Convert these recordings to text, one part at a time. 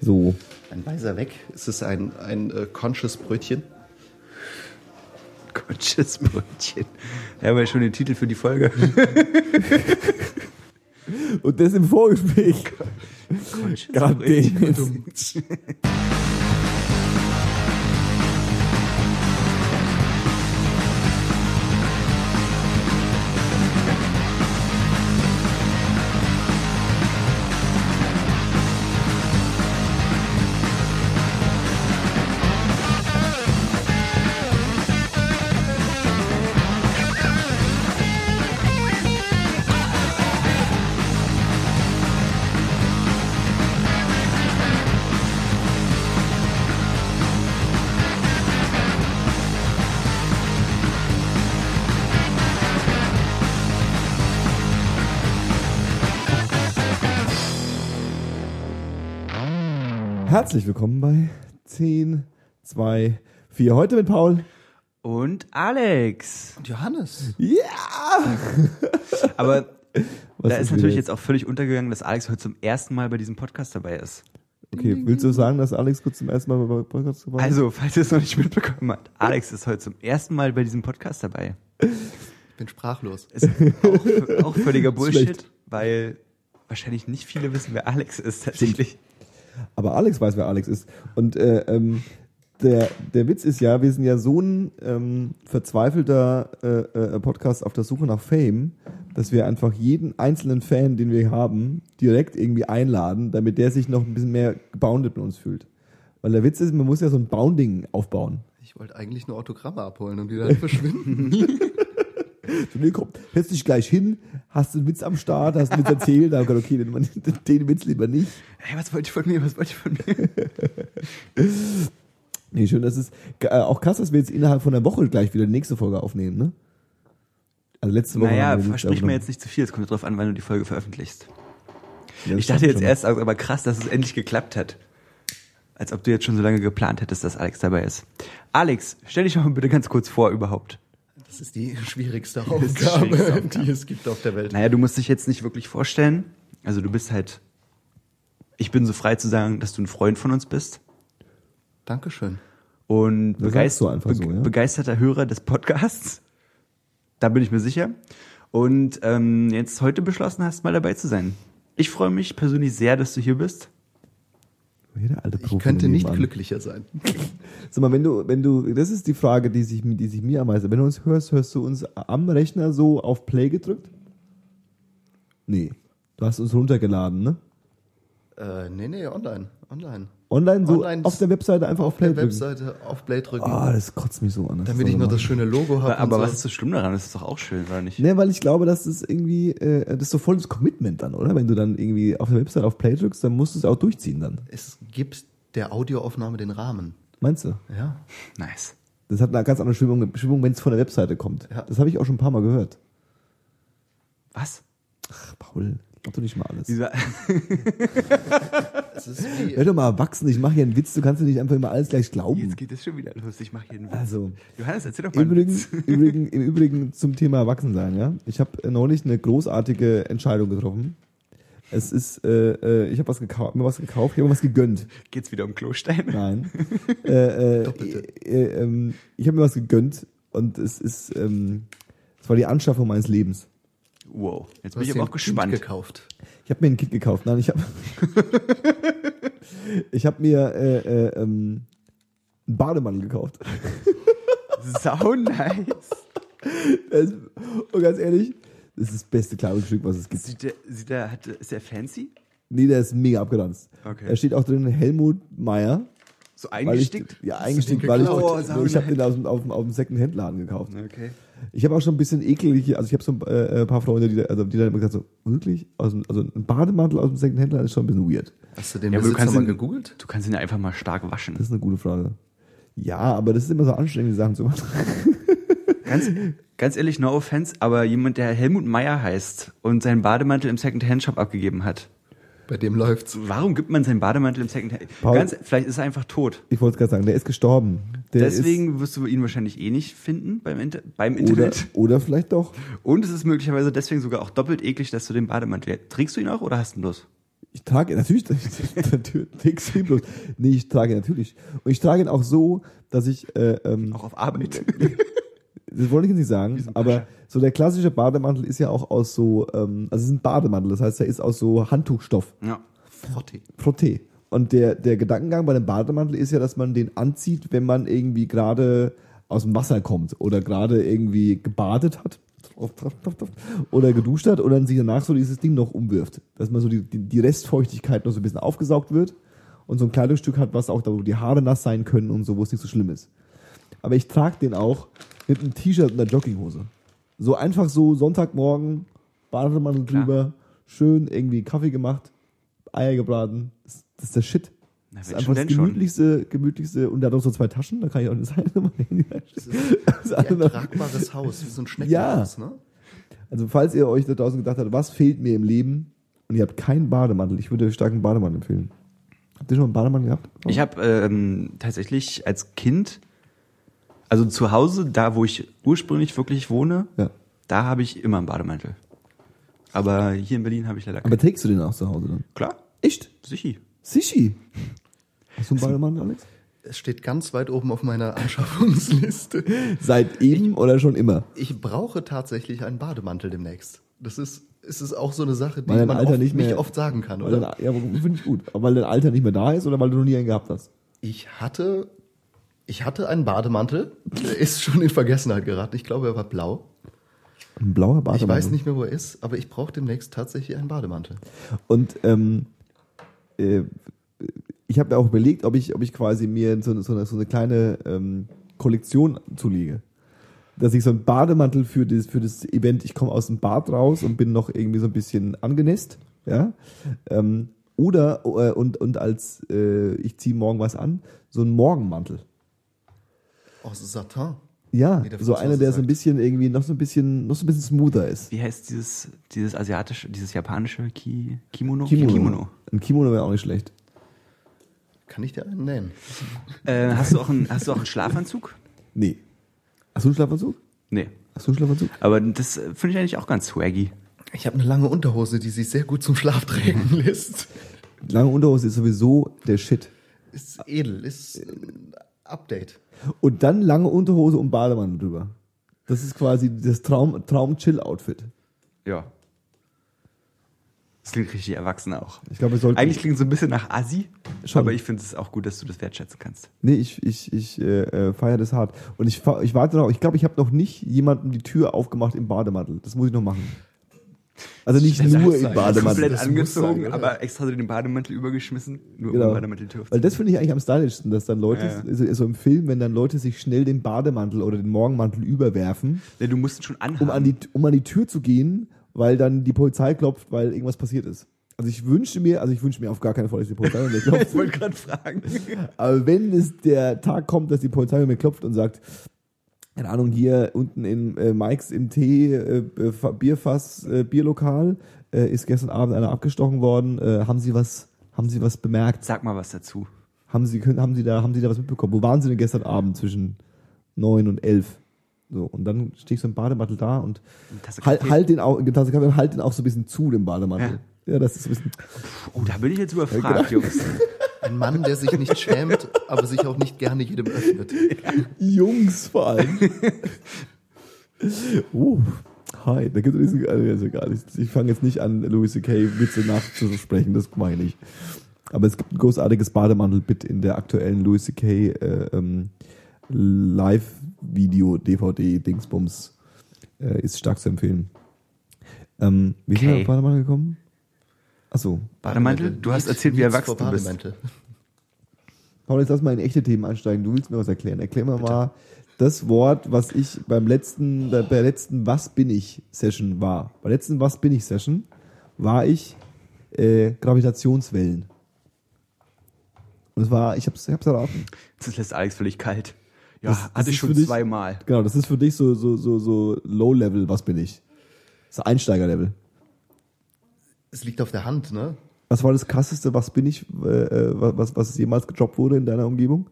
So. Ein weiser Weg. Ist es ein, ein äh, conscious Brötchen? Conscious Brötchen. Ja, aber schon den Titel für die Folge. Und das im Vorgespräch. Conscious Brötchen. Herzlich willkommen bei 10, 2, 4. Heute mit Paul. Und Alex. Und Johannes. Ja! Aber Was da ist natürlich jetzt? jetzt auch völlig untergegangen, dass Alex heute zum ersten Mal bei diesem Podcast dabei ist. Okay, willst du sagen, dass Alex kurz zum ersten Mal bei Podcast dabei ist? Also, falls ihr es noch nicht mitbekommen habt, Alex ist heute zum ersten Mal bei diesem Podcast dabei. Ich bin sprachlos. Ist auch, auch völliger Bullshit, Schlecht. weil wahrscheinlich nicht viele wissen, wer Alex ist tatsächlich. Aber Alex weiß, wer Alex ist. Und äh, ähm, der, der Witz ist ja, wir sind ja so ein ähm, verzweifelter äh, äh, Podcast auf der Suche nach Fame, dass wir einfach jeden einzelnen Fan, den wir haben, direkt irgendwie einladen, damit der sich noch ein bisschen mehr geboundet mit uns fühlt. Weil der Witz ist, man muss ja so ein Bounding aufbauen. Ich wollte eigentlich nur Autogramme abholen und die dann verschwinden. So, nee, komm, setz dich gleich hin, hast einen Witz am Start, hast einen Witz erzählt, dann okay, den, den Witz lieber nicht. Hey, was wollt ihr von mir? Was wollt ihr von mir? Nee, schön, das ist äh, auch krass, dass wir jetzt innerhalb von einer Woche gleich wieder die nächste Folge aufnehmen, ne? Also letzte Woche. Naja, versprich mir jetzt nicht zu viel. Es kommt darauf an, wann du die Folge veröffentlichst. Ja, Ich dachte jetzt schon. erst, aber krass, dass es endlich geklappt hat. Als ob du jetzt schon so lange geplant hättest, dass Alex dabei ist. Alex, stell dich doch mal bitte ganz kurz vor überhaupt. Das ist die schwierigste ist die Aufgabe, schwierigste Aufgabe. die es gibt auf der Welt. Naja, du musst dich jetzt nicht wirklich vorstellen. Also du bist halt, ich bin so frei zu sagen, dass du ein Freund von uns bist Dankeschön. und begeist einfach so, be- ja? begeisterter Hörer des Podcasts. Da bin ich mir sicher. Und ähm, jetzt heute beschlossen hast, mal dabei zu sein. Ich freue mich persönlich sehr, dass du hier bist. Hier der alte Ich Profi könnte nicht glücklicher sein. Sag mal, wenn du, wenn du, das ist die Frage, die sich, die sich mir am meisten, wenn du uns hörst, hörst du uns am Rechner so auf Play gedrückt? Nee. Du hast uns runtergeladen, ne? Äh, nee, nee, online. Online. Online so Online auf der Webseite einfach auf Auf Play der drücken. Webseite auf Play drücken, Ah, das kotzt mich so an. Das damit ich nur man das schöne Logo habe. Aber, und was so. ist so schlimm daran? Das ist doch auch schön, oder nicht? Ne, weil ich glaube, dass das irgendwie, äh, das ist so voll das Commitment dann, oder? Wenn du dann irgendwie auf der Website auf Play drückst, dann musst du es auch durchziehen dann. Es gibt der Audioaufnahme den Rahmen. Meinst du? Ja. Nice. Das hat eine ganz andere Stimmung, Stimmung wenn es von der Webseite kommt. Ja. Das habe ich auch schon ein paar Mal gehört. Was? Ach, Paul, glaub doch nicht mal alles. Dieser, Es ist wie, Hör doch mal erwachsen, ich mache hier einen Witz, du kannst dir nicht einfach immer alles gleich glauben. jetzt geht es schon wieder los. Ich mache hier einen Witz. Also, Johannes, erzähl doch mal im einen Übrigen, Witz. im, Übrigen, im Übrigen zum Thema Erwachsensein, ja. Ich habe neulich eine großartige Entscheidung getroffen. Es ist, äh, äh, ich habe was gekauft, mir was gekauft, ich habe mir was gegönnt. Geht's wieder um Klosteine? Nein. äh, äh, Doppelte. äh, ähm, ich habe mir was gegönnt und es ist, ähm, es war die Anschaffung meines Lebens. Wow. Jetzt bin ich aber auch gespannt. Kind gekauft. Ich habe mir ein Kit gekauft. Nein, ich habe ich habe mir äh, äh, ähm, einen Bademantel gekauft. Sau nice. Das, und ganz ehrlich, das ist das beste Kleidungsstück, was es gibt. Sieht der, sieht der, hat, ist der fancy? Nee, der ist mega abgeranzt. Okay. Da steht auch drin Helmut Meyer. So Weil ich, eingestickt? ja, eingestickt, weil ich, nee, Oh, ich habe sau den aus dem, auf dem, auf dem Second-Hand-Laden gekauft. Okay. Ich habe auch schon ein bisschen eklige, also ich habe so ein äh, paar Freunde, die, da- also die dann immer gesagt so, wirklich? Aus dem, also ein Bademantel aus dem Second-Hand-Laden ist schon ein bisschen weird. Hast du den Ja, aber du kannst mal ihn- gegoogelt? Du kannst ihn ja einfach mal stark waschen. Das ist eine gute Frage. Ja, aber das ist immer so anstrengend, die Sachen zu machen. Ganz, ganz ehrlich, no offense, aber jemand, der Helmut Meyer heißt und seinen Bademantel im Second-Hand-Shop abgegeben hat, Bei dem läuft's. warum gibt man seinen Bademantel im Second-Hand? Paul- Ganz, vielleicht ist er einfach tot. Ich wollte es gerade sagen, der ist gestorben. Der Deswegen wirst du ihn wahrscheinlich eh nicht finden beim, Inter beim ist, oder, Internet. oder vielleicht doch. Und es ist möglicherweise deswegen sogar auch doppelt eklig, dass du den Bademantel. Trägst du ihn auch oder hast du ihn bloß? Ich trage natürlich, natürlich extremlos. Nee, ich trage ihn natürlich. Und ich trage ihn auch so, dass ich, äh, ähm, Auch auf Arbeit. das wollte ich jetzt nicht sagen, aber so der klassische Bademantel ist ja auch aus so, ähm, also es ist ein Bademantel, das heißt, er ist aus so Handtuchstoff, ja. Frottee. Frotté. Und der, der Gedankengang bei dem Bademantel ist ja, dass man den anzieht, wenn man irgendwie gerade aus dem Wasser kommt oder gerade irgendwie gebadet hat oder geduscht hat oder dann sich danach so dieses Ding noch umwirft. Dass man so die, die Restfeuchtigkeit noch so ein bisschen aufgesaugt wird und so ein Kleidungsstück hat, was auch da, wo die Haare nass sein können und so, wo es nicht so schlimm ist. Aber ich trage den auch mit einem T-Shirt und einer Jogginghose. So einfach so Sonntagmorgen, Bademantel drüber, schön irgendwie Kaffee gemacht, Eier gebraten. Das, das ist der Shit. Na, Das ist einfach das denn schon. gemütlichste, gemütlichste, und der hat auch so zwei Taschen, da kann ich auch nicht sein. Das ist wie ein tragbares Haus, wie so ein Schneckenhaus, ne? Also falls ihr euch da draußen gedacht habt, was fehlt mir im Leben und ihr habt keinen Bademantel, ich würde euch stark einen Bademantel empfehlen. Habt ihr schon einen Bademantel gehabt? Ich habe ähm, tatsächlich als Kind, also zu Hause, da wo ich ursprünglich wirklich wohne, Ja. da habe ich immer einen Bademantel. Aber hier in Berlin habe ich leider keinen. Aber trägst du den auch zu Hause dann? Klar, Echt? sicher. Sichi. Hast du einen Bademantel, Alex? Es steht ganz weit oben auf meiner Anschaffungsliste. Seit eben oder schon immer? Ich brauche tatsächlich einen Bademantel demnächst. Das ist, ist es auch so eine Sache, die Weil man Alter oft, nicht mehr- oft sagen kann, oder? dein, ja, finde ich gut. Aber weil dein Alter nicht mehr da ist oder weil du noch nie einen gehabt hast? Ich hatte, ich hatte einen Bademantel, der ist schon in Vergessenheit geraten. Ich glaube, er war blau. Ein blauer Ich Bademantel. weiß nicht mehr, wo er ist, aber ich brauche demnächst tatsächlich einen Bademantel. Und ähm, äh, ich habe mir auch überlegt, ob ich, ob ich quasi mir so, eine- so, eine, so eine kleine ähm, Kollektion zulege. Dass ich so einen Bademantel für das, für das Event, ich komme aus dem Bad raus und bin noch irgendwie so ein bisschen angenässt, ja. Ähm, oder äh, und, und als äh, ich ziehe morgen was an, so einen Morgenmantel. Aus Satin. Ja, so einer, der so ein sagt. bisschen irgendwie noch so ein bisschen, noch so ein bisschen smoother ist. Wie heißt dieses, dieses asiatische, dieses japanische Ki Kimono? Kimono. Ein Kimono wäre auch nicht schlecht. Kann ich dir einen nennen? Äh, hast, du auch einen, hast du auch einen Schlafanzug? Nee. Hast du einen Schlafanzug? Nee. Hast du einen Schlafanzug? Aber das äh, finde ich eigentlich auch ganz swaggy. Ich habe eine lange Unterhose, die sich sehr gut zum Schlaf tragen lässt. Lange Unterhose ist sowieso der Shit. Ist edel, ist ein Update. Und dann lange Unterhose und Bademantel drüber. Das ist quasi das Traum, Traum-Chill-Outfit. Ja. Das klingt richtig erwachsen auch. Ich glaube, wir sollten. Eigentlich klingt es so ein bisschen nach Assi, Schon. aber ich finde es auch gut, dass du das wertschätzen kannst. Nee, ich, ich, ich äh, äh, feiere das hart. Und ich, ich warte noch, ich glaube, ich habe noch nicht jemandem die Tür aufgemacht im Bademantel. Das muss ich noch machen. Also nicht Das nur im. Bademantel. Komplett das angezogen, sein, aber extra so den Bademantel übergeschmissen, nur um Genau. den Bademantel Weil das finde ich eigentlich am stylischsten, dass dann Leute, Ja, ja. So, so im Film, wenn dann Leute sich schnell den Bademantel oder den Morgenmantel überwerfen, Nee, du musst ihn schon anhaben. um an, die, um an die Tür zu gehen, weil dann die Polizei klopft, weil irgendwas passiert ist. Also ich wünsche mir, also ich wünsche mir auf gar keinen Fall, dass die Polizei bei mir klopft. ich wollte gerade fragen. Aber wenn es der Tag kommt, dass die Polizei bei mir klopft und sagt, keine Ahnung, hier unten in äh, Mikes im Tee, äh, äh, Fa- Bierfass, äh, Bierlokal, äh, ist gestern Abend einer abgestochen worden. Äh, haben Sie was, haben Sie was bemerkt? Sag mal was dazu. Haben Sie, können, haben Sie da, haben Sie da was mitbekommen? Wo waren Sie denn gestern Abend zwischen neun und elf? So, und dann stehe ich so im Bademantel da und halt, halt den auch, Tasse Kaffee, halt den auch so ein bisschen zu, den Bademantel. Ja, das ist ein bisschen, Oh, da bin ich jetzt überfragt, Jungs. Ein Mann, der sich nicht schämt, aber sich auch nicht gerne jedem öffnet. Jungs vor allem. uh, hi, da gibt es diesen, also ist egal. Ich, ich fange jetzt nicht an, Louis C.K. Witze nachzusprechen, das meine ich nicht. Aber es gibt ein großartiges Bademantel-Bit in der aktuellen Louis C.K. Äh, ähm, Live-Video, DVD-Dingsbums. Äh, ist stark zu empfehlen. Ähm, wie sind wir Okay. auf Bademantel gekommen? Achso. Bademantel? Du hast erzählt, wie erwachsen du bist. Bademantel. Paul, jetzt lass mal in echte Themen einsteigen. Du willst mir was erklären. Erklär mir mal das Wort, was ich beim letzten, bei der letzten Was bin ich Session war. Bei der letzten Was bin ich Session war ich äh, Gravitationswellen. Und es war, ich hab's, ich hab's erraten. Das lässt Alex völlig kalt. Ja, Das- das hatte ist ich schon für dich- zweimal. Genau, das ist für dich so, so, so, so Low-Level, was bin ich? So Einsteiger-Level. Es liegt auf der Hand, ne? Was war das krasseste, was bin ich, äh, äh, was, was jemals gedroppt wurde in deiner Umgebung?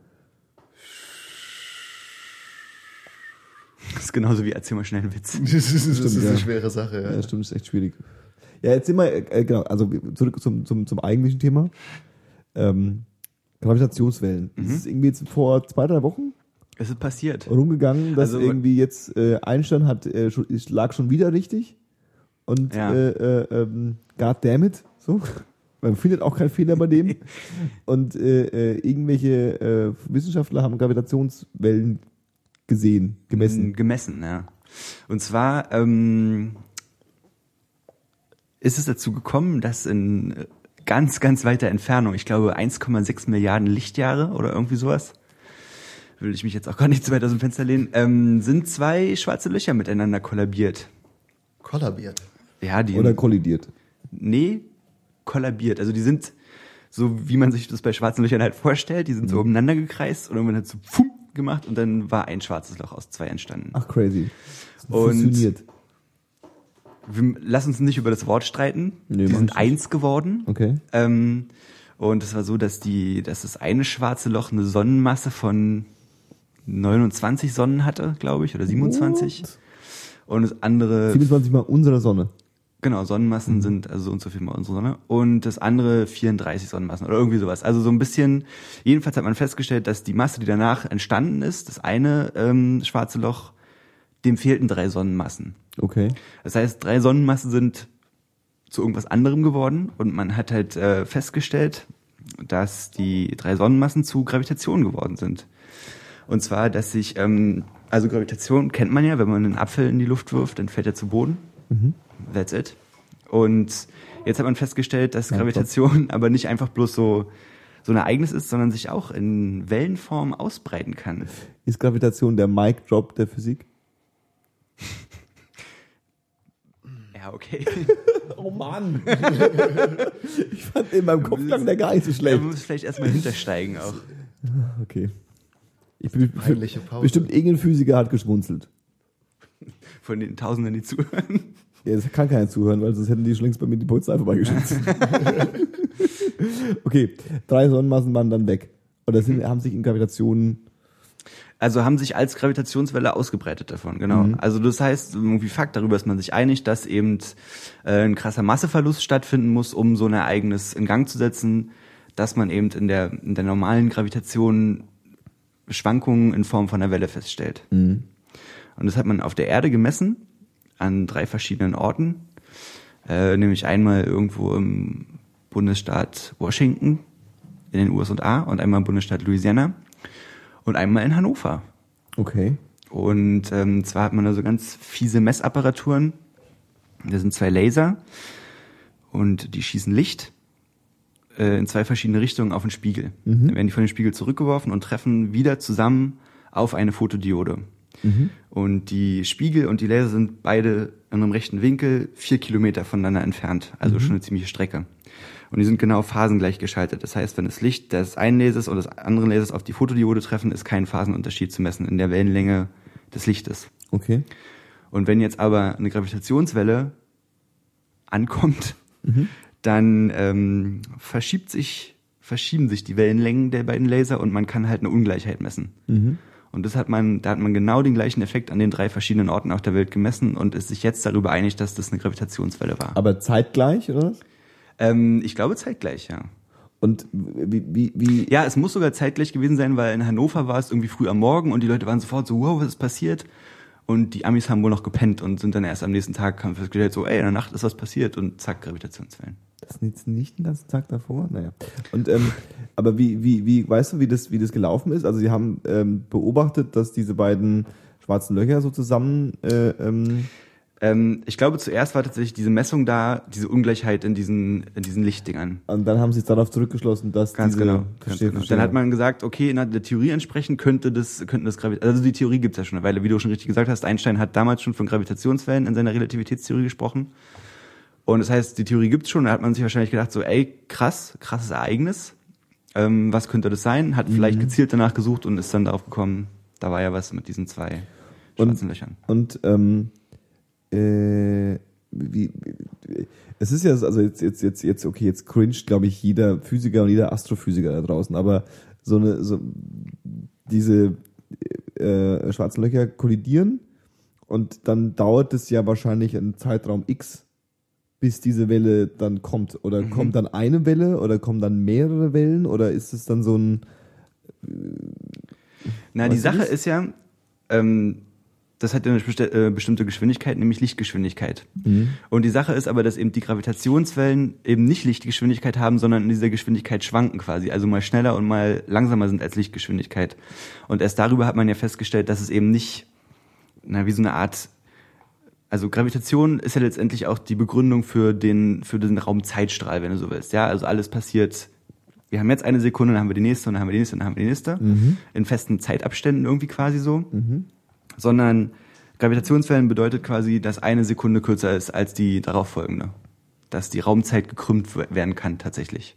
Das ist genauso wie erzähl mal schnell einen Witz. Das ist, das ist ja. eine schwere Sache. Ja, Ja. stimmt, ist echt schwierig. Ja, jetzt sind wir, äh, genau, also zurück zum, zum, zum eigentlichen Thema. Ähm, Gravitationswellen. Das ist irgendwie jetzt vor zwei, drei Wochen Es ist passiert. rumgegangen, dass Also- irgendwie jetzt äh, Einstein hat, äh, schon, es lag schon wieder richtig. Und Ja. äh, äh, ähm, God damn it, so. Man findet auch keinen Fehler bei dem. Und äh, äh, irgendwelche äh, Wissenschaftler haben Gravitationswellen gesehen, gemessen. Gemessen, ja. Und zwar ähm, ist es dazu gekommen, dass in äh, ganz, ganz weiter Entfernung, ich glaube 1,6 Milliarden Lichtjahre oder irgendwie sowas, will ich mich jetzt auch gar nicht zu weit aus dem Fenster lehnen, ähm, sind zwei schwarze Löcher miteinander kollabiert. Kollabiert. Ja, die Oder kollidiert. nee, kollabiert. Also die sind so, wie man sich das bei schwarzen Löchern halt vorstellt, die sind Mhm. so umeinander gekreist und irgendwann hat so pfum gemacht und dann war ein schwarzes Loch aus zwei entstanden. Ach, crazy. Wir, lass uns nicht über das Wort streiten. Nee, die sind eins geworden. Okay. Ähm, und es war so, dass die, dass das eine schwarze Loch eine Sonnenmasse von 29 Sonnen hatte, glaube ich, oder 27. What? Und das andere, 24 mal unsere Sonne. Genau, Sonnenmassen sind also so und so viel mal unsere Sonne. Und das andere 34 Sonnenmassen oder irgendwie sowas. Also so ein bisschen, jedenfalls hat man festgestellt, dass die Masse, die danach entstanden ist, das eine ähm, schwarze Loch, dem fehlten drei Sonnenmassen. Okay. Das heißt, drei Sonnenmassen sind zu irgendwas anderem geworden und man hat halt äh, festgestellt, dass die drei Sonnenmassen zu Gravitation geworden sind. Und zwar, dass sich, ähm, also Gravitation kennt man ja, wenn man einen Apfel in die Luft wirft, dann fällt er zu Boden. That's it. Und jetzt hat man festgestellt, dass Ja, Gravitation aber nicht einfach bloß so, so ein Ereignis ist, sondern sich auch in Wellenform ausbreiten kann. Ist Gravitation der Mic Drop der Physik? Ja, okay. Oh Mann. ich fand in meinem Kopf klang der gar nicht so Da schlecht. muss vielleicht erstmal hintersteigen auch. Okay. Ich bin Peinliche Pause. bestimmt irgendein Physiker hat geschmunzelt. Von den Tausenden, die zuhören. Ja, das kann keiner zuhören, weil sonst hätten die schon längst bei mir die Polizei vorbeigeschützt. okay, drei Sonnenmassen waren dann weg. Oder sind, haben sich in Gravitation. Also haben sich als Gravitationswelle ausgebreitet davon, genau. Also das heißt, irgendwie Fakt, darüber ist man sich einig, dass eben äh, ein krasser Masseverlust stattfinden muss, um so ein Ereignis in Gang zu setzen, dass man eben in der, in der normalen Gravitation Schwankungen in Form von einer Welle feststellt. Und das hat man auf der Erde gemessen, an drei verschiedenen Orten, äh, nämlich einmal irgendwo im Bundesstaat Washington in den USA und einmal im Bundesstaat Louisiana und einmal in Hannover. Okay. Und ähm, zwar hat man da so ganz fiese Messapparaturen. Da sind zwei Laser und die schießen Licht äh, in zwei verschiedene Richtungen auf den Spiegel. Dann werden die von dem Spiegel zurückgeworfen und treffen wieder zusammen auf eine Fotodiode. Und die Spiegel und die Laser sind beide in einem rechten Winkel vier Kilometer voneinander entfernt, also schon eine ziemliche Strecke. Und die sind genau phasengleich geschaltet. Das heißt, wenn das Licht des einen Lasers oder des anderen Lasers auf die Fotodiode treffen, ist kein Phasenunterschied zu messen in der Wellenlänge des Lichtes. Okay. Und wenn jetzt aber eine Gravitationswelle ankommt, dann ähm, verschiebt sich, verschieben sich die Wellenlängen der beiden Laser und man kann halt eine Ungleichheit messen. Und das hat man, da hat man genau den gleichen Effekt an den drei verschiedenen Orten auf der Welt gemessen und ist sich jetzt darüber einig, dass das eine Gravitationswelle war. Aber zeitgleich, oder? was? Ähm, ich glaube zeitgleich, ja. Und wie, wie, wie Ja, es muss sogar zeitgleich gewesen sein, weil in Hannover war es irgendwie früh am Morgen und die Leute waren sofort so, wow, was ist passiert? Und die Amis haben wohl noch gepennt und sind dann erst am nächsten Tag haben festgestellt, so, ey, in der Nacht ist was passiert und zack, Gravitationswellen. Das ist nicht den ganzen Tag davor? Naja. Und, ähm, aber wie, wie, wie, weißt du, wie das, wie das gelaufen ist? Also, sie haben ähm, beobachtet, dass diese beiden schwarzen Löcher so zusammen, äh, ähm, Ähm, ich glaube, zuerst war tatsächlich diese Messung da, diese Ungleichheit in diesen, in diesen Lichtdingern. und dann haben sie es darauf zurückgeschlossen, dass Ganz diese, genau. Ganz genau. Dann hat man gesagt, okay, in der Theorie entsprechend könnte das, könnten das Gravit also die Theorie gibt's ja schon eine Weile, wie du schon richtig gesagt hast. Einstein hat damals schon von Gravitationswellen in seiner Relativitätstheorie gesprochen. Und das heißt, die Theorie gibt's schon. Da hat man sich wahrscheinlich gedacht, so, ey, krass, krasses Ereignis. Ähm, was könnte das sein? Hat Mhm. vielleicht gezielt danach gesucht und ist dann darauf gekommen, da war ja was mit diesen zwei schwarzen Löchern. Und ähm, äh, wie, es ist ja, also jetzt, jetzt, jetzt, jetzt, okay, jetzt cringet, glaube ich, jeder Physiker und jeder Astrophysiker da draußen, aber so eine, so diese äh, schwarzen Löcher kollidieren und dann dauert es ja wahrscheinlich einen Zeitraum X, bis diese Welle dann kommt? Oder Mhm. kommt dann eine Welle oder kommen dann mehrere Wellen oder ist es dann so ein Na, Weißt die Sache ist ja, ähm, das hat ja eine äh, bestimmte Geschwindigkeit, nämlich Lichtgeschwindigkeit. Und die Sache ist aber, dass eben die Gravitationswellen eben nicht Lichtgeschwindigkeit haben, sondern in dieser Geschwindigkeit schwanken quasi. Also mal schneller und mal langsamer sind als Lichtgeschwindigkeit. Und erst darüber hat man ja festgestellt, dass es eben nicht, na, wie so eine Art, also Gravitation ist ja letztendlich auch die Begründung für den, für den Raumzeitstrahl, wenn du so willst. Ja, also alles passiert wir haben jetzt eine Sekunde, dann haben wir die nächste und dann haben wir die nächste und dann haben wir die nächste. In festen Zeitabständen irgendwie quasi so. Sondern Gravitationswellen bedeutet quasi, dass eine Sekunde kürzer ist als die darauffolgende. Dass die Raumzeit gekrümmt werden kann tatsächlich.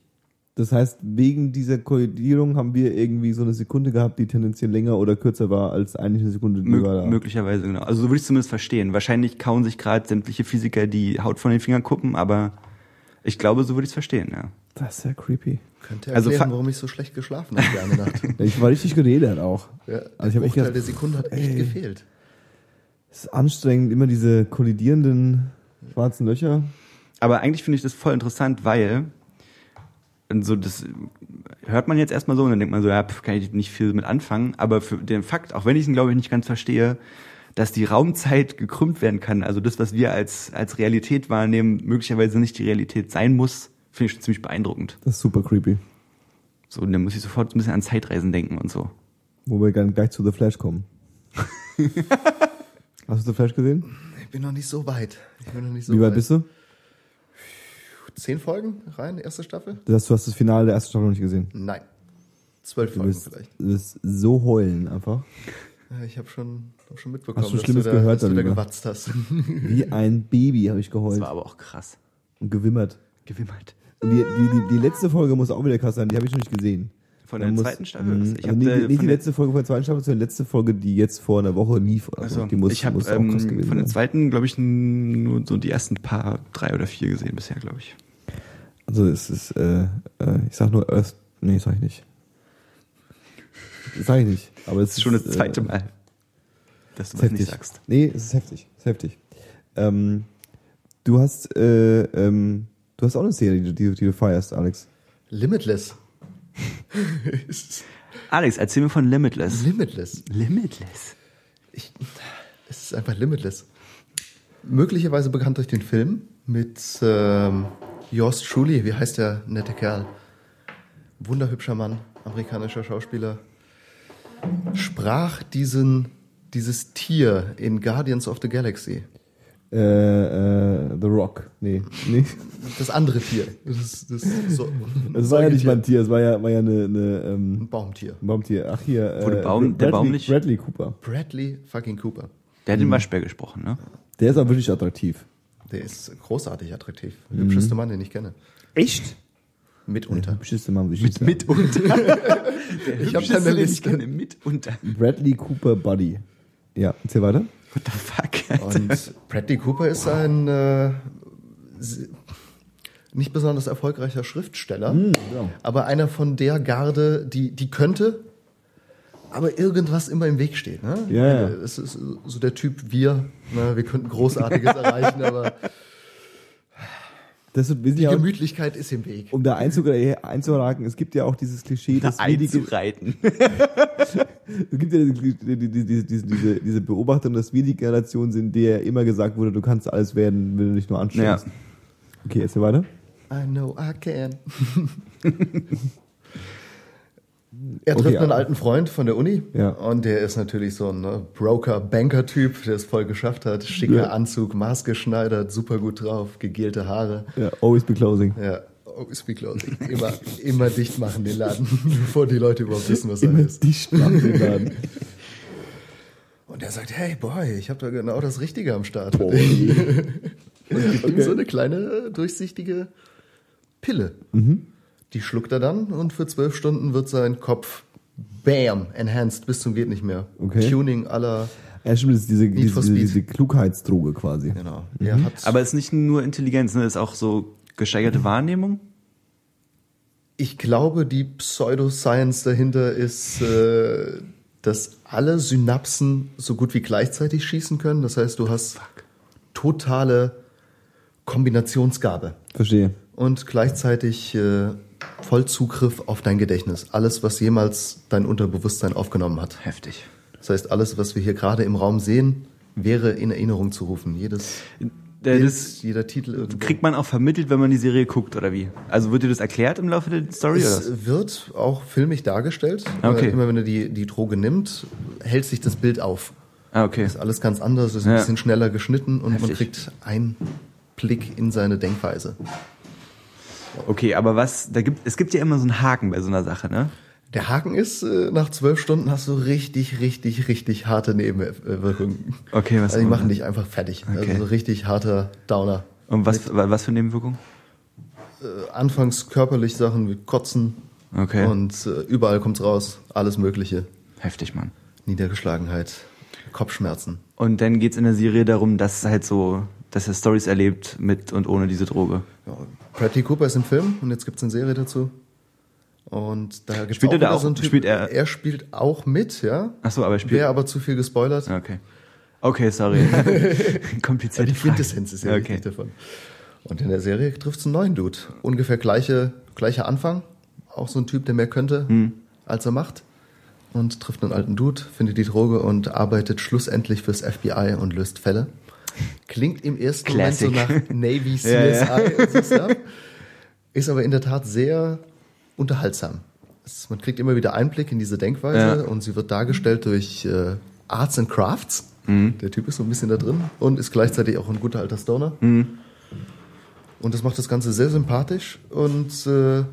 Das heißt, wegen dieser Kollidierung haben wir irgendwie so eine Sekunde gehabt, die tendenziell länger oder kürzer war als eigentlich eine Sekunde, die Mö war da. möglicherweise, genau. Also so würde ich es zumindest verstehen. Wahrscheinlich kauen sich gerade sämtliche Physiker die Haut von den Fingerkuppen, aber ich glaube, so würde ich es verstehen, ja. Das ist ja creepy. Könnte Also erklären, fa- warum ich so schlecht geschlafen habe die eine Nacht. Ich war richtig geredet auch. Ja, Also ich echt gedacht, der Sekunde hat echt ey. gefehlt. Es ist anstrengend, immer diese kollidierenden schwarzen Löcher. Aber eigentlich finde ich das voll interessant, weil so das hört man jetzt erstmal so und dann denkt man so, ja, pf, kann ich nicht viel mit anfangen. Aber für den Fakt, auch wenn ich ihn glaube ich nicht ganz verstehe, dass die Raumzeit gekrümmt werden kann, also das, was wir als als Realität wahrnehmen, möglicherweise nicht die Realität sein muss, finde ich schon ziemlich beeindruckend. Das ist super creepy. So, und dann muss ich sofort ein bisschen an Zeitreisen denken und so. Wo wir dann gleich zu The Flash kommen. Hast du The Flash gesehen? Ich bin noch nicht so weit. Ich bin noch nicht so Wie weit bist du? Zehn Folgen rein, erste Staffel? Das heißt, du hast das Finale der ersten Staffel noch nicht gesehen. Nein. Zwölf Folgen wirst, vielleicht. du wirst so heulen einfach. Ich habe schon, hab schon mitbekommen, Hast du dass, Schlimmes du da, gehört dass du da gewatzt hast. Wie ein Baby habe ich Das geheult war aber auch krass. und gewimmert. Gewimmert. Die, die, die, die letzte Folge muss auch wieder krass sein, die habe ich noch nicht gesehen. Von der muss- zweiten Staffel? Mhm. Ich also nicht, äh, nicht die letzte Folge von der zweiten Staffel, sondern die letzte Folge, die jetzt vor einer Woche lief. Oder so. Also, die muss, ich habe ähm, von der zweiten, glaube ich, nur so die ersten paar, drei oder vier gesehen bisher, glaube ich. Also es ist, äh, äh, ich sag nur Earth, nee, sag ich nicht. Sag ich nicht. Aber es Das ist schon das äh, zweite Mal, dass du was nicht sagst. Nee, es ist heftig. Es ist heftig. Ähm, du hast, äh, ähm, du hast auch eine Serie, die, du- die du feierst, Alex. Limitless. Alex, erzähl mir von Limitless. Limitless. Limitless. Ich, es ist einfach Limitless. Möglicherweise bekannt durch den Film mit ähm, Yours Truly. Wie heißt der nette Kerl? Wunderhübscher Mann, amerikanischer Schauspieler. Sprach diesen, dieses Tier in Guardians of the Galaxy. Äh, äh, The Rock. Nee, nee. Das andere Tier. Das, das, so, Das war ja nicht mal ein. Tier, es war ja, war ja eine, eine ähm, ein Baumtier. ein Baumtier. Ach hier, äh, der Baum- der Bradley, Baum nicht- Bradley Cooper. Bradley fucking Cooper. Der hat den Waschbär gesprochen, ne? Der ist auch wirklich attraktiv. Der ist großartig attraktiv. Der hübscheste Mann, den ich kenne. Echt? Mitunter. Hübscheste Mann, ich sagen. Mitunter. Ich habe eine Liste. Mitunter. Bradley Cooper Buddy. Ja, erzähl weiter. What the fuck? Alter. Und Bradley Cooper ist ein äh, nicht besonders erfolgreicher Schriftsteller, ja. aber einer von der Garde, die, die könnte, aber irgendwas immer im Weg steht. Ne? Ja, ja. Es ist so der Typ wir. Ne? Wir könnten Großartiges erreichen, aber Das wird, die ja auch, Gemütlichkeit ist im Weg. um da einzuhaken, es gibt ja auch dieses Klischee, dass wir die, Einzureiten. es gibt ja diese, diese, diese, diese, diese, diese Beobachtung, dass wir die Generation sind, der immer gesagt wurde, du kannst alles werden, wenn du dich nur anstrengst. Ja. Okay, erzähl weiter. I know I can. Er Okay, trifft einen ja. alten Freund von der Uni Ja. und der ist natürlich so ein ne, Broker-Banker-Typ, der es voll geschafft hat. Schicker Ja. Anzug, maßgeschneidert, super gut drauf, gegelte Haare. Ja, always be closing. Ja, speak closing. Immer, immer dicht machen den Laden, bevor die Leute überhaupt wissen, was da Immer ist. dicht machen den Laden. Und er sagt, hey Boy, ich habe da genau das Richtige am Start dich. Und gibt ihm so eine kleine äh, durchsichtige Pille. Mhm. Die schluckt er dann und für zwölf Stunden wird sein Kopf bam, enhanced bis zum geht nicht mehr. Okay. Tuning aller, Ja, stimmt, das ist diese, diese, for diese, Speed. diese Klugheitsdroge quasi. genau. Er hat, Aber es ist nicht nur Intelligenz, ne? Es ist auch so gesteigerte Wahrnehmung. Ich glaube, die Pseudoscience dahinter ist, äh, dass alle Synapsen so gut wie gleichzeitig schießen können. Das heißt, du hast totale Kombinationsgabe Verstehe. und gleichzeitig äh, Vollzugriff auf dein Gedächtnis. Alles, was jemals dein Unterbewusstsein aufgenommen hat. Heftig. Das heißt, alles, was wir hier gerade im Raum sehen, wäre in Erinnerung zu rufen. Jedes Bild, das jeder Titel irgendwo. kriegt man auch vermittelt, wenn man die Serie guckt, oder wie? Also wird dir das erklärt im Laufe der Story? Oder? Es wird auch filmig dargestellt. Okay. Immer wenn er die, die Droge nimmt, hält sich das Bild auf. Ah, okay. ist alles ganz anders, ist ein Ja. bisschen schneller geschnitten und man Heftig. kriegt einen Blick in seine Denkweise. Okay, aber was, da gibt, es gibt ja immer so einen Haken bei so einer Sache, ne? Der Haken ist, äh, nach zwölf Stunden hast du richtig, richtig, richtig harte Nebenwirkungen. Okay, was Also die machen dich einfach fertig. Okay. Also so richtig harter Downer. Und was, was für Nebenwirkungen? Äh, Anfangs körperlich Sachen wie Kotzen Okay. und äh, überall kommt's raus. Alles Mögliche. Heftig, Mann. Niedergeschlagenheit, Kopfschmerzen. Und dann geht's in der Serie darum, dass halt so, dass er Stories erlebt mit und ohne diese Droge. Ja, Bradley Cooper ist im Film und jetzt gibt's eine Serie dazu. Und da gibt's Spielt er da wieder auch- einen Typ, spielt er- er spielt auch mit, ja. Ach so, aber er spielt. Wäre aber zu viel gespoilert. Okay. Okay, sorry. Aber Komplizierte die. Quintessenz ist ja Okay. wichtig davon. Und in der Serie trifft einen neuen Dude. Ungefähr gleiche, gleicher Anfang. Auch so ein Typ, der mehr könnte, Hm. als er macht. Und trifft einen alten Dude, findet die Droge und arbeitet schlussendlich fürs FBI und löst Fälle. Klingt im ersten Classic. Moment so nach Navy CSI Ja, ja. und so Stuff. Ist aber in der Tat sehr unterhaltsam. Es- Man kriegt immer wieder Einblick in diese Denkweise Ja. und sie wird dargestellt durch äh, Arts and Crafts. Mhm. Der Typ ist so ein bisschen da drin und ist gleichzeitig auch ein guter alter Stoner. Mhm. Und das macht das Ganze sehr sympathisch und äh,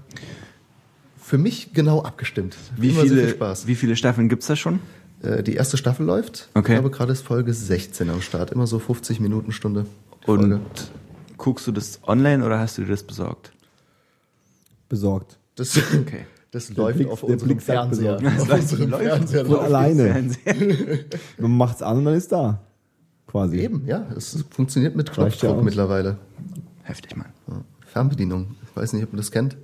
für mich genau abgestimmt. Wie viele, viel Spaß. wie viele Staffeln gibt's da schon? Äh, die erste Staffel läuft. Okay. Ich glaube, gerade ist Folge 16 am Start. Immer so 50 Minuten Stunde. Und Folge. guckst du das online oder hast du dir das besorgt? Besorgt. Das, Okay. das läuft Blick- auf unserem Fernseher. besorgt. Auf unserem läuft. Fernseher Von alleine. Man macht's an und dann ist da. Quasi. Eben, ja. Es funktioniert mit Knopfdruck mittlerweile. Heftig, Mann. Fernbedienung. Ich weiß nicht, ob man das kennt.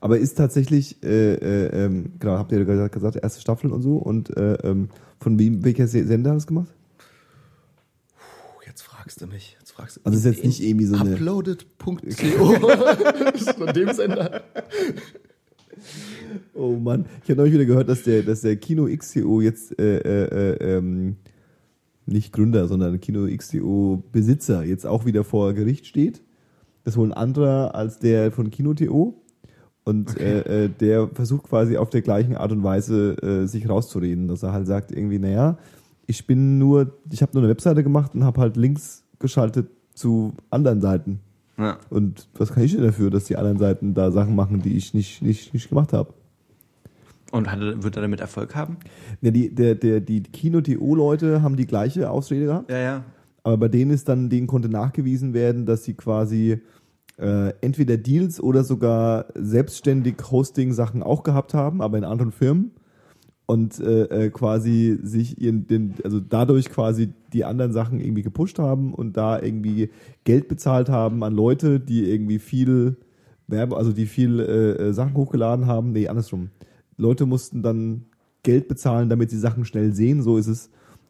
Aber ist tatsächlich, äh, äh, ähm, genau, habt ihr gesagt, erste Staffel und so. Und äh, ähm, von wem, welcher Se- Sender hat das gemacht? Fragst du mich. Jetzt fragst du Also ist jetzt nicht irgendwie so eine- Uploaded.co. Von dem Sender. Oh Mann, ich habe neulich wieder gehört, dass der, dass der Kino XTO jetzt äh, äh, äh, ähm, nicht Gründer, sondern Kino XTO Besitzer jetzt auch wieder vor Gericht steht. Das ist wohl ein anderer als der von Kino TO. Und äh, äh, der versucht quasi auf der gleichen Art und Weise äh, sich rauszureden, dass er halt sagt irgendwie, naja, ich bin nur, ich habe nur eine Webseite gemacht und habe halt Links geschaltet zu anderen Seiten. Ja. Und was kann ich denn dafür, dass die anderen Seiten da Sachen machen, die ich nicht, nicht, nicht gemacht habe? Und hat wird er damit Erfolg haben? Ja, die, der, der, die Kino-TO-Leute haben die gleiche Ausrede gehabt, Ja, ja. aber bei denen ist dann, denen konnte nachgewiesen werden, dass sie quasi äh, entweder Deals oder sogar selbstständig Hosting-Sachen auch gehabt haben, aber in anderen Firmen und äh, äh, quasi sich ihren, den, also dadurch quasi die anderen Sachen irgendwie gepusht haben und da irgendwie Geld bezahlt haben an Leute, die irgendwie viel Werbe, also die viel äh, äh, Sachen hochgeladen haben. Nee, andersrum. Leute mussten dann Geld bezahlen, damit sie Sachen schnell sehen, so ist es.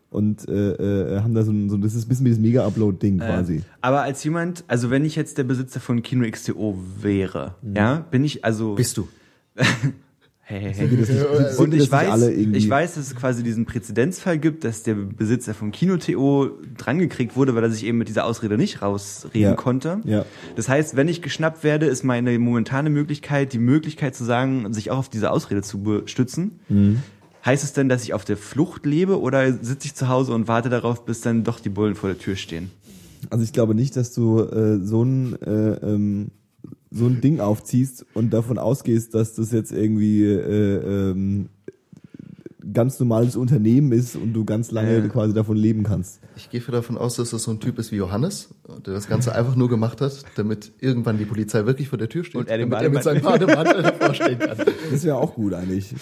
Und äh, äh, haben da so ein, so, das ist ein bisschen wie das Mega-Upload-Ding quasi. Äh, aber als jemand, also wenn ich jetzt der Besitzer von Kino XTO wäre, ja, bin ich also. Bist du. Hey, hey, das Und ich weiß, ich weiß, dass es quasi diesen Präzedenzfall gibt, dass der Besitzer von Kino.to drangekriegt wurde, weil er sich eben mit dieser Ausrede nicht rausreden Ja. konnte. Ja. Das heißt, wenn ich geschnappt werde, ist meine momentane Möglichkeit, die Möglichkeit zu sagen, sich auch auf diese Ausrede zu stützen. Mhm. Heißt es denn, dass ich auf der Flucht lebe oder sitze ich zu Hause und warte darauf, bis dann doch die Bullen vor der Tür stehen? Also ich glaube nicht, dass du äh, so ein äh, ähm, so ein Ding aufziehst und davon ausgehst, dass das jetzt irgendwie äh, ähm, ganz normales Unternehmen ist und du ganz lange Ja. quasi davon leben kannst. Ich gehe davon aus, dass das so ein Typ ist wie Johannes, der das Ganze einfach nur gemacht hat, damit irgendwann die Polizei wirklich vor der Tür steht Und er den damit er mit seinem Bademantel davor stehen kann. Das wäre auch gut eigentlich.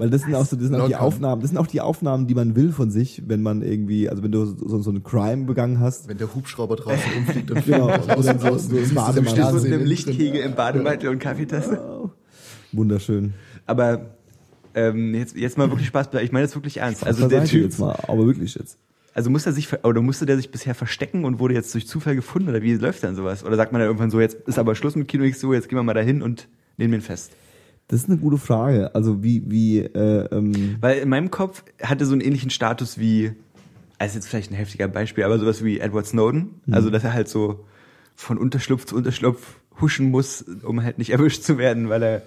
Weil das sind auch so, das sind auch die. Aufnahmen, das sind auch die Aufnahmen, die man will von sich, wenn man irgendwie, also wenn du so, so ein Crime begangen hast. Wenn der Hubschrauber draußen umfliegt und Genau, fliegt oder so- raus, so im Bademantel. du mit einem. Lichtkegel im Bademantel und Kaffeetasse. Wunderschön. Aber ähm, jetzt, jetzt mal wirklich Spaß, ich meine das wirklich ernst. Also der Typ, jetzt mal, aber wirklich jetzt. also muss er sich, oder musste der sich bisher verstecken und wurde jetzt durch Zufall gefunden oder wie läuft dann sowas? Oder sagt man dann irgendwann so, jetzt ist aber Schluss mit Kino XO, jetzt gehen wir mal dahin und nehmen den fest? Das ist eine gute Frage. Also wie, wie, äh, ähm, Weil in meinem Kopf hatte so einen ähnlichen Status wie, also jetzt vielleicht ein heftiger Beispiel, aber sowas wie Edward Snowden. Mhm. Also dass er halt so von Unterschlupf zu Unterschlupf huschen muss, um halt nicht erwischt zu werden, weil er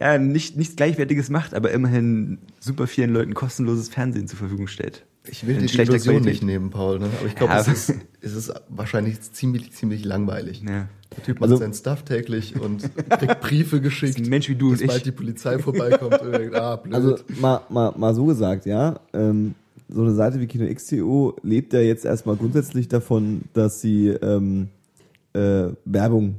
ja nicht nichts Gleichwertiges macht, aber immerhin super vielen Leuten kostenloses Fernsehen zur Verfügung stellt. Ich will dir die Illusion nicht nehmen, Paul, ne? aber ich glaube, Ja. es, ist, es ist wahrscheinlich ziemlich, ziemlich langweilig. Ja. Der Typ macht Also- seinen Stuff täglich und kriegt Briefe geschickt. Ein Mensch wie du und ich. bald die Polizei vorbeikommt und denkt, ah, blöd. also mal, mal, mal so gesagt, ja, ähm, so eine Seite wie Kino XTO lebt ja jetzt erstmal grundsätzlich davon, dass sie ähm, äh, Werbung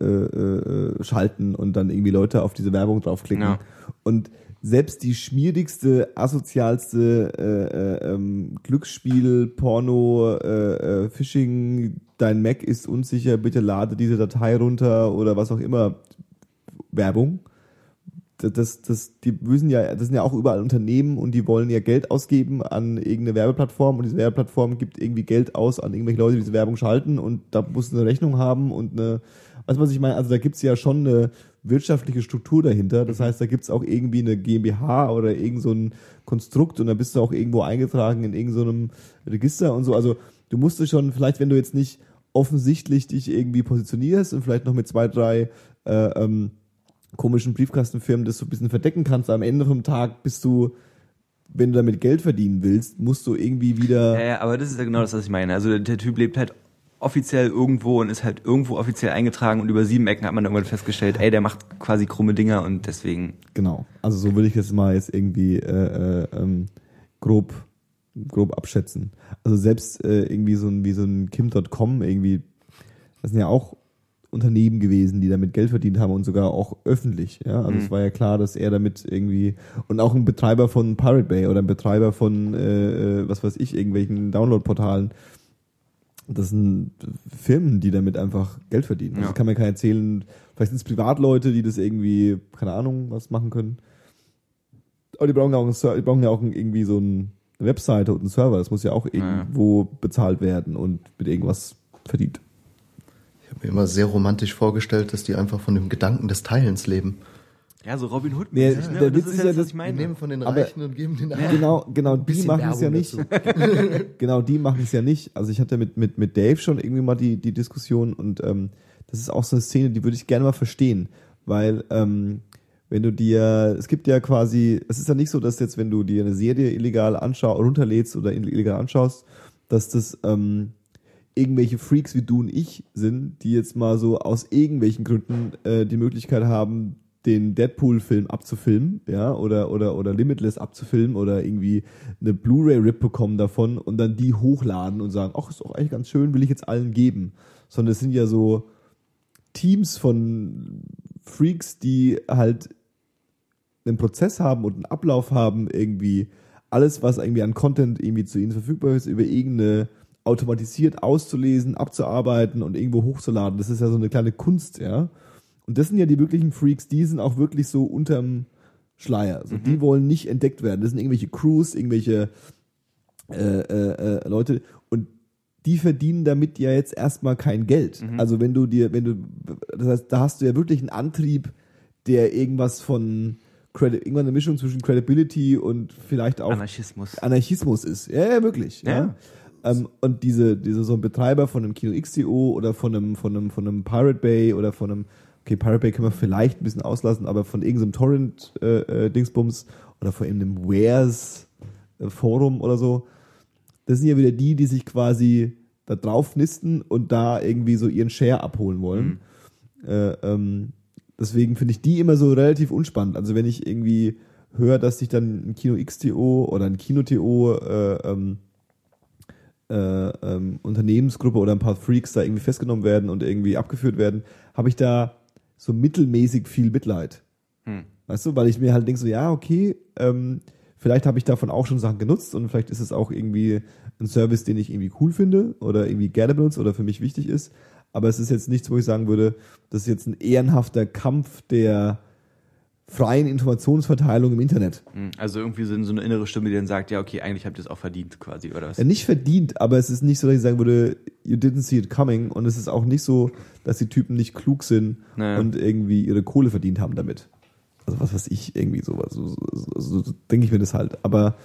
äh, äh, schalten und dann irgendwie Leute auf diese Werbung draufklicken. Ja. Und selbst die schmierigste, asozialste äh, äh, ähm, Glücksspiel, Porno, äh, äh, Phishing, dein Mac ist unsicher, bitte lade diese Datei runter oder was auch immer Werbung. Das, das, das, die müssen ja, das sind ja auch überall Unternehmen und die wollen ja Geld ausgeben an irgendeine Werbeplattform und diese Werbeplattform gibt irgendwie Geld aus an irgendwelche Leute, die diese Werbung schalten und da muss eine Rechnung haben und eine, weißt du, was ich meine? Also da gibt's ja schon eine wirtschaftliche Struktur dahinter. Das heißt, da gibt's auch irgendwie eine GmbH oder irgend so ein Konstrukt und da bist du auch irgendwo eingetragen in irgendeinem so einem Register und so. Also du musst schon, vielleicht wenn du jetzt nicht offensichtlich dich irgendwie positionierst und vielleicht noch mit zwei, drei äh, ähm, komischen Briefkastenfirmen das so ein bisschen verdecken kannst. Am Ende vom Tag bist du, wenn du damit Geld verdienen willst, musst du irgendwie wieder. Ja, ja, aber das ist ja genau das, was ich meine. Also der Typ lebt halt offiziell irgendwo und ist halt irgendwo offiziell eingetragen und über sieben Ecken hat man irgendwann festgestellt, ey, der macht quasi krumme Dinger und deswegen. Genau. Also so würde ich das mal jetzt irgendwie äh, äh, ähm, grob grob abschätzen. Also selbst äh, irgendwie so ein wie so ein Kim.com irgendwie, das sind ja auch Unternehmen gewesen, die damit Geld verdient haben und sogar auch öffentlich. Ja, also es war ja klar, dass er damit irgendwie und auch ein Betreiber von Pirate Bay oder ein Betreiber von äh, äh, was weiß ich irgendwelchen Download-Portalen. Das sind Firmen, die damit einfach Geld verdienen. Also Ja. Das kann mir keiner erzählen. Vielleicht sind es Privatleute, die das irgendwie, keine Ahnung, was machen können. Aber die brauchen ja auch, einen die brauchen ja auch irgendwie so ein- eine Webseite und einen Server. Das muss ja auch irgendwo bezahlt werden und mit irgendwas verdient. ich habe mir immer sehr romantisch vorgestellt, dass die einfach von dem Gedanken des Teilens leben. Ja, so Robin Hood. Nee, ne? der Witz das ist ist ja, das, was ich Wir meine. nehmen von den Reichen und geben den Armen. Genau, genau, die machen es ja nicht. genau, die machen es ja nicht. Also ich hatte mit, mit, mit Dave schon irgendwie mal die, die Diskussion und ähm, das ist auch so eine Szene, die würde ich gerne mal verstehen, weil ähm, wenn du dir, es gibt ja quasi, es ist ja nicht so, dass jetzt, wenn du dir eine Serie illegal anschaust, runterlädst oder illegal anschaust, dass das ähm, irgendwelche Freaks wie du und ich sind, die jetzt mal so aus irgendwelchen Gründen äh, die Möglichkeit haben, den Deadpool-Film abzufilmen, ja, oder, oder, oder Limitless abzufilmen oder irgendwie eine Blu-ray-Rip bekommen davon und dann die hochladen und sagen, ach, ist doch eigentlich ganz schön, will ich jetzt allen geben. Sondern es sind ja so Teams von Freaks, die halt einen Prozess haben und einen Ablauf haben, irgendwie alles, was irgendwie an Content irgendwie zu ihnen verfügbar ist, über irgendeine automatisiert auszulesen, abzuarbeiten und irgendwo hochzuladen. Das ist ja so eine kleine Kunst, ja. Und das sind ja die wirklichen Freaks, die sind auch wirklich so unterm Schleier. Also die wollen nicht entdeckt werden. Das sind irgendwelche Crews, irgendwelche äh, äh, äh, Leute und die verdienen damit ja jetzt erstmal kein Geld. Also wenn du dir, wenn du, das heißt, da hast du ja wirklich einen Antrieb, der irgendwas von Credi irgendwann eine Mischung zwischen Credibility und vielleicht auch Anarchismus. Anarchismus ist. Ja, ja, wirklich. Ja. Ja. Ähm, und diese, diese so ein Betreiber von einem Kino XTO oder von einem, von einem, von einem Pirate Bay oder von einem, okay, Pirate Bay können wir vielleicht ein bisschen auslassen, aber von irgendeinem Torrent äh, äh, oder von irgendeinem Wares äh, oder so, das sind ja wieder die, die sich quasi da drauf nisten und da irgendwie so ihren Share abholen wollen. Äh, ähm, deswegen finde ich die immer so relativ unspannend. Also wenn ich irgendwie höre, dass sich dann ein Kino XTO oder ein Kino-TO äh, ähm, äh, ähm, Unternehmensgruppe oder ein paar Freaks da irgendwie festgenommen werden und irgendwie abgeführt werden, habe ich da so mittelmäßig viel Mitleid. Hm. Weißt du, weil ich mir halt denke so, ja, okay, ähm, vielleicht habe ich davon auch schon Sachen genutzt und vielleicht ist es auch irgendwie ein Service, den ich irgendwie cool finde oder irgendwie gerne benutze oder für mich wichtig ist. Aber es ist jetzt nichts, wo ich sagen würde, das ist jetzt ein ehrenhafter Kampf der freien Informationsverteilung im Internet. Hm, Also irgendwie so, so eine innere Stimme, die dann sagt, ja, okay, eigentlich habt ihr es auch verdient, quasi, oder was? Ja, nicht verdient, aber es ist nicht so, dass ich sagen würde, you didn't see it coming. Und es ist auch nicht so, dass die Typen nicht klug sind Naja. und irgendwie ihre Kohle verdient haben damit. Also was weiß ich, irgendwie sowas. So, so, so, so denke ich mir das halt. Aber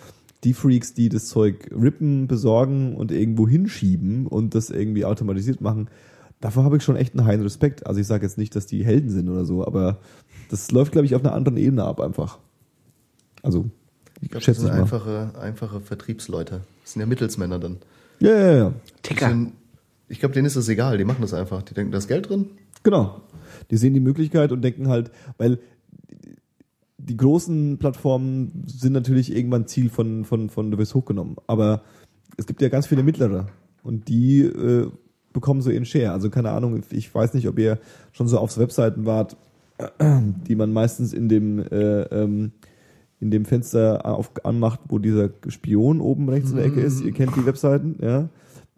die Freaks, die das Zeug rippen, besorgen und irgendwo hinschieben und das irgendwie automatisiert machen, dafür habe ich schon echt einen heilen Respekt. Also ich sage jetzt nicht, dass die Helden sind oder so, aber das läuft, glaube ich, auf einer anderen Ebene ab einfach. Also, Ich glaube, das schätze sind einfache, einfache Vertriebsleute. Das sind ja Mittelsmänner dann. Ja, ja, ja. Ticker. sind- Ich glaube, denen ist es egal. Die machen das einfach. Die denken, da ist Geld drin. Genau. Die sehen die Möglichkeit und denken halt, weil die großen Plattformen sind natürlich irgendwann Ziel von, von, von du wirst hochgenommen. Aber es gibt ja ganz viele mittlere und die äh, bekommen so ihren Share. Also keine Ahnung, ich weiß nicht, ob ihr schon so auf Webseiten wart, die man meistens in dem äh, ähm, in dem Fenster auf, anmacht, wo dieser Spion oben rechts in der Ecke ist. Ihr kennt die Webseiten, ja.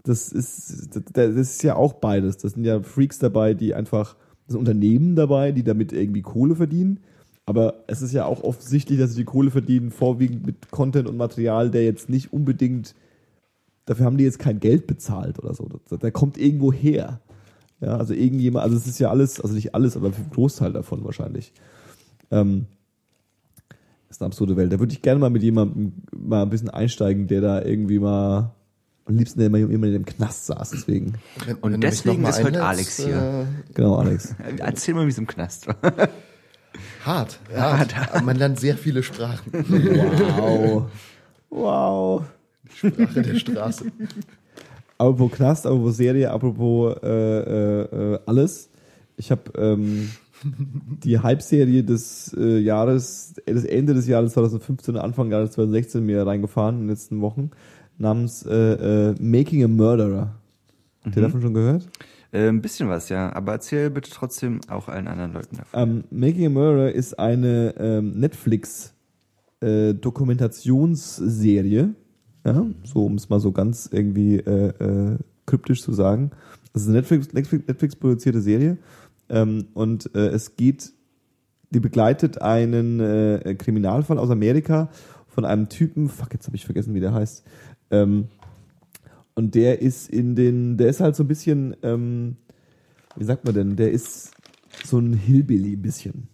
Das ist, das ist ja auch beides. Das sind ja Freaks dabei, die einfach, das sind Unternehmen dabei, die damit irgendwie Kohle verdienen. Aber es ist ja auch offensichtlich, dass sie die Kohle verdienen, vorwiegend mit Content und Material, der jetzt nicht unbedingt, dafür haben die jetzt kein Geld bezahlt oder so. Der kommt irgendwo her. Ja, also irgendjemand, also es ist ja alles, also nicht alles, aber für einen Großteil davon wahrscheinlich. Ähm, ist eine absurde Welt. Da würde ich gerne mal mit jemandem mal ein bisschen einsteigen, der da irgendwie mal am liebsten der immer, in dem Knast saß, deswegen. Wenn, Und wenn deswegen ist heute Alex hier. Genau, Alex. Erzähl mal, wie es im Knast war. Äh, hart, hart. Aber Man lernt sehr viele Sprachen. Wow. Wow. Sprache der Straße. Apropos Knast, apropos Serie, apropos äh, äh, äh, alles. Ich habe ähm, die Hype-Serie des äh, Jahres, äh, das Ende des Jahres 2015 und Anfang Jahres 2016 mir reingefahren in den letzten Wochen, namens äh, äh, Making a Murderer. Habt ihr davon schon gehört? Äh, ein bisschen was, ja. Aber erzähl bitte trotzdem auch allen anderen Leuten davon. Ähm, Making a Murderer ist eine ähm, Netflix äh, ja, so um es mal so ganz irgendwie äh, äh, kryptisch zu sagen. Das ist eine Netflix, Netflix, Netflix produzierte Serie ähm, und äh, es geht, die begleitet einen äh, Kriminalfall aus Amerika von einem Typen, fuck, jetzt habe ich vergessen, wie der heißt. Ähm, und der ist in den, der ist halt so ein bisschen, ähm, wie sagt man denn, der ist so ein Hillbilly ein bisschen.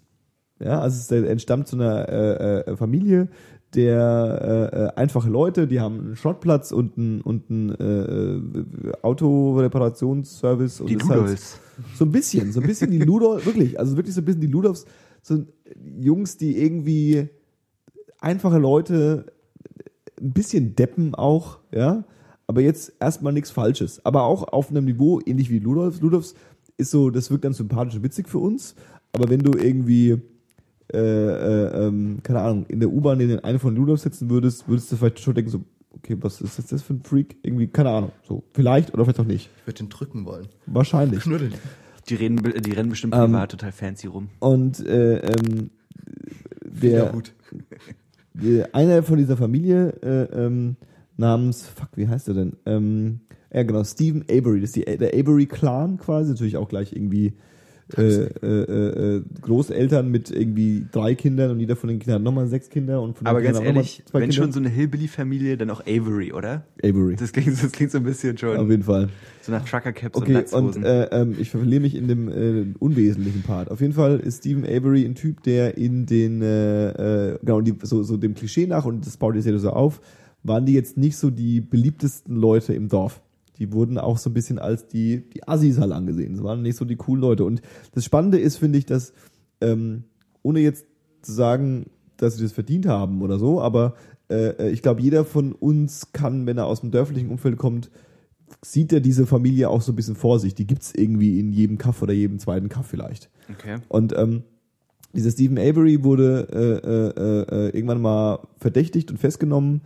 Ja, also es entstammt zu einer äh, äh, Familie, der äh, äh, einfache Leute, die haben einen Schrottplatz und einen und einen, äh, äh, Autoreparationsservice und Die ist halt Ludolfs. so ein bisschen, so ein bisschen die Ludolf, wirklich, also wirklich so ein bisschen die Ludolfs, so Jungs, die irgendwie einfache Leute, ein bisschen deppen auch, ja, aber jetzt erstmal nichts Falsches. Aber auch auf einem Niveau, ähnlich wie Ludolfs. Ludolfs ist so, das wirkt dann sympathisch und witzig für uns, aber wenn du irgendwie, äh, äh, ähm, keine Ahnung, in der U-Bahn in den einen von Ludolfs sitzen würdest, würdest du vielleicht schon denken, so, okay, was ist jetzt das für ein Freak? Irgendwie, keine Ahnung, so, vielleicht oder vielleicht auch nicht. Ich würde den drücken wollen. Wahrscheinlich. Knuddeln. Die, reden, die rennen bestimmt Ähm, privat total fancy rum. Und äh, ähm, der, gut. der, einer von dieser Familie äh, ähm, namens, fuck, wie heißt er denn? Ähm, ja, genau, Stephen Avery. Das ist die, der Avery-Clan quasi. Natürlich auch gleich irgendwie äh, äh, äh, Großeltern mit irgendwie drei Kindern und jeder von den Kindern hat nochmal sechs Kinder. Und von den Aber ganz Kindern auch ehrlich, wenn Kinder. schon so eine Hillbilly-Familie, dann auch Avery, oder? Avery. Das klingt, das klingt so ein bisschen schon Auf jeden Fall. so nach Trucker-Caps und Okay, Latzhosen. und äh, ähm, ich verliere mich in dem äh, unwesentlichen Part. Auf jeden Fall ist Stephen Avery ein Typ, der in den, äh, äh, genau, die, so, so dem Klischee nach, und das baut jetzt ja so auf, waren die jetzt nicht so die beliebtesten Leute im Dorf. Die wurden auch so ein bisschen als die, die Assis halt angesehen. Das waren nicht so die coolen Leute. Und das Spannende ist, finde ich, dass, ähm, ohne jetzt zu sagen, dass sie das verdient haben oder so, aber äh, ich glaube, jeder von uns kann, wenn er aus dem dörflichen Umfeld kommt, sieht er diese Familie auch so ein bisschen vor sich. Die gibt's irgendwie in jedem Kaff oder jedem zweiten Kaff vielleicht. okay. Und ähm, dieser Stephen Avery wurde äh, äh, äh, irgendwann mal verdächtigt und festgenommen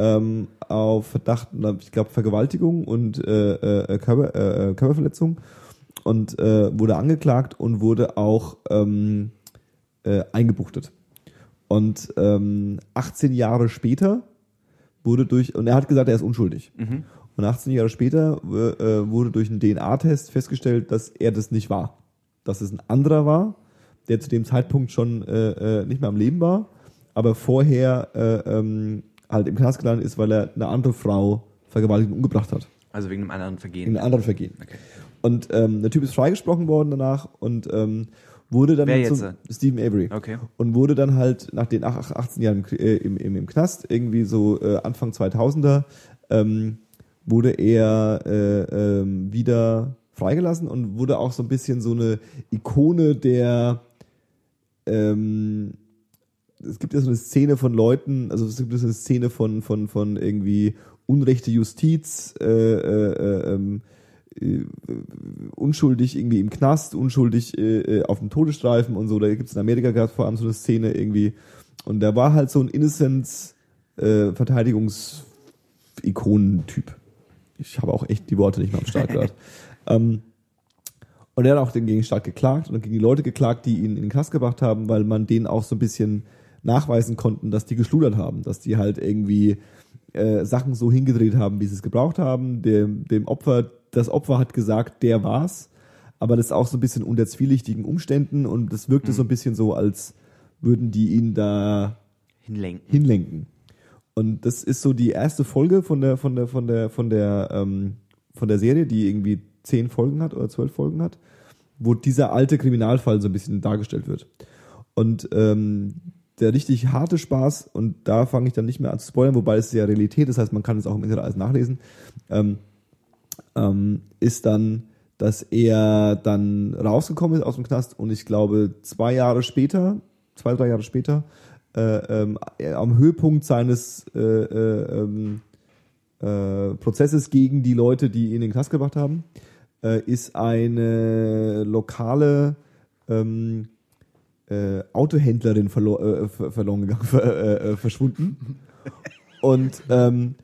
ähm, auf Verdacht, ich glaube, Vergewaltigung und äh, äh, Körper, äh, Körperverletzung und äh, wurde angeklagt und wurde auch ähm, äh, eingebuchtet. Und ähm, 18 Jahre später wurde durch, und er hat gesagt, er ist unschuldig. Mhm. Und 18 Jahre später äh, äh, wurde durch einen DNA-Test festgestellt, dass er das nicht war. Dass es ein anderer war, der zu dem Zeitpunkt schon äh, äh, nicht mehr am Leben war, aber vorher äh, ähm, halt im Knast gelandet ist, weil er eine andere Frau vergewaltigt und umgebracht hat. Also wegen einem anderen Vergehen. In einem anderen Vergehen. Okay. Und ähm, der Typ ist freigesprochen worden danach und ähm, wurde dann Wer zum-? Stephen Avery. Okay. Und wurde dann halt nach den ach- 18 Jahren im, äh, im, im, im Knast, irgendwie so äh, Anfang 2000er, ähm, wurde er äh, ähm, wieder freigelassen und wurde auch so ein bisschen so eine Ikone der ähm, es gibt ja so eine Szene von Leuten, also es gibt so eine Szene von, von, von irgendwie unrechte Justiz, äh, äh, äh, ähm, äh, unschuldig irgendwie im Knast, unschuldig äh, äh, auf dem Todesstreifen und so. Da gibt es in Amerika gerade vor allem so eine Szene irgendwie. Und da war halt so ein Innocence äh. Ich habe auch echt die Worte nicht mehr am Start gerade. ähm, und er hat auch den gegen den Staat geklagt und gegen die Leute geklagt, die ihn in den Knast gebracht haben, weil man denen auch so ein bisschen nachweisen konnten, dass die geschludert haben, dass die halt irgendwie äh, Sachen so hingedreht haben, wie sie es gebraucht haben. Dem, dem Opfer, das Opfer hat gesagt, der war's, aber das auch so ein bisschen unter zwielichtigen Umständen und das wirkte so ein bisschen so, als würden die ihn da Hinlenken. hinlenken. Und das ist so die erste Folge von der von der von der von der ähm, von der Serie, die irgendwie zehn Folgen hat oder zwölf Folgen hat, wo dieser alte Kriminalfall so ein bisschen dargestellt wird. Und ähm, der richtig harte Spaß, und da fange ich dann nicht mehr an zu spoilern, wobei es ja Realität, das heißt, man kann es auch im Internet alles nachlesen, ähm, ähm, ist dann, dass er dann rausgekommen ist aus dem Knast und ich glaube zwei Jahre später, zwei, drei Jahre später, äh, er am Höhepunkt seines äh, äh, ähm, äh, Prozesses gegen die Leute, die ihn in den Knast gebracht haben, äh, ist eine lokale ähm, äh, Autohändlerin verlo äh, ver verloren gegangen, ver äh, äh, verschwunden. Und ähm,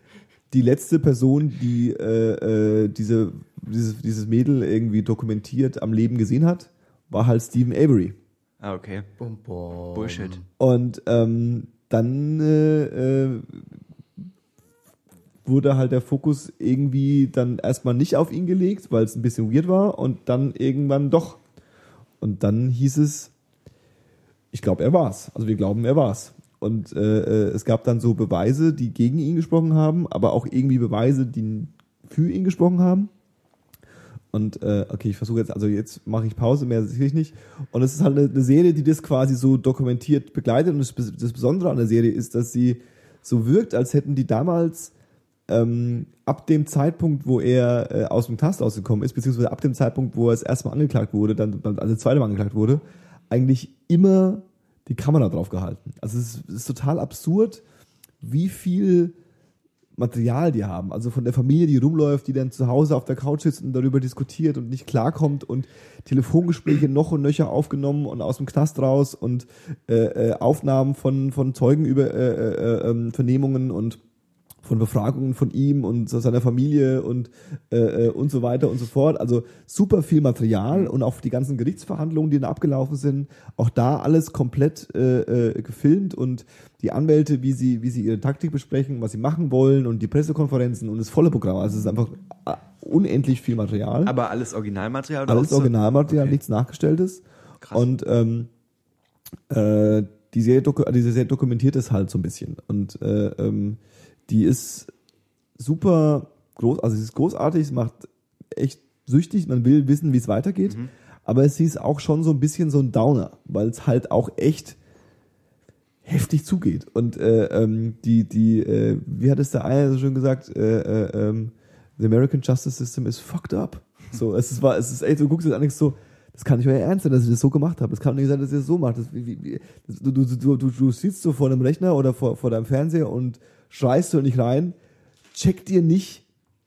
die letzte Person, die äh, äh, diese, dieses, dieses Mädel irgendwie dokumentiert am Leben gesehen hat, war halt Stephen Avery. Ah, okay. Bum, bum. Bullshit. Und ähm, dann äh, äh, wurde halt der Fokus irgendwie dann erstmal nicht auf ihn gelegt, weil es ein bisschen weird war und dann irgendwann doch. Und dann hieß es, ich glaube, er war's. Also wir glauben, er war's. Und äh, äh, es gab dann so Beweise, die gegen ihn gesprochen haben, aber auch irgendwie Beweise, die für ihn gesprochen haben. Und äh, okay, ich versuche jetzt, also jetzt mache ich Pause, mehr sicherlich nicht. Und es ist halt eine, Serie, die das quasi so dokumentiert begleitet. Und das, Besondere an der Serie ist, dass sie so wirkt, als hätten die damals ähm, ab dem Zeitpunkt, wo er äh, aus dem Knast ausgekommen ist, beziehungsweise ab dem Zeitpunkt, wo er das erste Mal angeklagt wurde, dann, dann also das zweite Mal angeklagt wurde, eigentlich immer die Kamera drauf gehalten. Also es ist, es ist total absurd, wie viel Material die haben. Also von der Familie, die rumläuft, die dann zu Hause auf der Couch sitzt und darüber diskutiert und nicht klarkommt und Telefongespräche noch und nöcher aufgenommen und aus dem Knast raus und äh, äh, Aufnahmen von, von Zeugen über äh, äh, äh, Vernehmungen und von Befragungen von ihm und seiner Familie und äh, äh, und so weiter und so fort. Also super viel Material und auch die ganzen Gerichtsverhandlungen, die da abgelaufen sind, auch da alles komplett äh, äh, gefilmt und die Anwälte, wie sie wie sie ihre Taktik besprechen, was sie machen wollen und die Pressekonferenzen und das volle Programm. Also es ist einfach äh, unendlich viel Material. Aber alles Originalmaterial? oder Alles Originalmaterial, Okay. nichts nachgestelltes. Krass. Und ähm, äh, die Serie, diese Serie dokumentiert es halt so ein bisschen. Und äh, ähm, die ist super groß, also sie ist großartig, es macht echt süchtig, man will wissen, wie es weitergeht. Mhm. Aber es ist auch schon so ein bisschen so ein Downer, weil es halt auch echt heftig zugeht. Und äh, ähm, die, die, äh, wie hat es der eine so schön gesagt, äh, äh, ähm, the American Justice System is fucked up. So, es ist, war, es ist echt, du guckst jetzt an so, das kann nicht euer Ernst sein, dass ich das so gemacht habe. Das kann nicht sein, dass ihr das so macht. Das, wie, wie, wie, das, du, du, du, du, du sitzt so vor einem Rechner oder vor, vor deinem Fernseher und schreist so nicht rein. Checkt ihr nicht,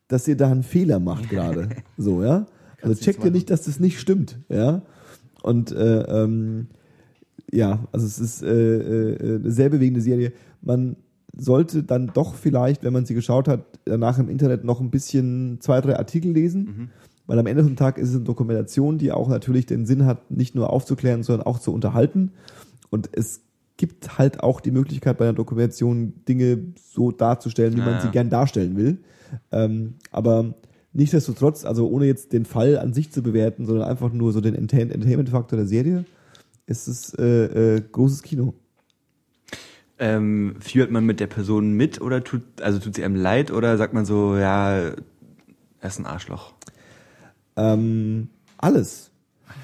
dass ihr da einen Fehler macht gerade. So, ja? Also checkt ihr nicht, dass das nicht stimmt, ja? Und äh, ähm, ja, also es ist äh, äh, eine sehr bewegende Serie. Man sollte dann doch vielleicht, wenn man sie geschaut hat, danach im Internet noch ein bisschen zwei, drei Artikel lesen, weil am Ende vom Tag ist es eine Dokumentation, die auch natürlich den Sinn hat, nicht nur aufzuklären, sondern auch zu unterhalten. Und es gibt halt auch die Möglichkeit bei einer Dokumentation Dinge so darzustellen, wie Ja, man sie gern darstellen will. Ähm, aber nichtsdestotrotz, also ohne jetzt den Fall an sich zu bewerten, sondern einfach nur so den Enter- Entertainment-Faktor der Serie, Es ist äh, äh, großes Kino. Ähm, führt man mit der Person mit oder tut, also tut sie einem leid oder sagt man so, ja, er ist ein Arschloch? Ähm, alles.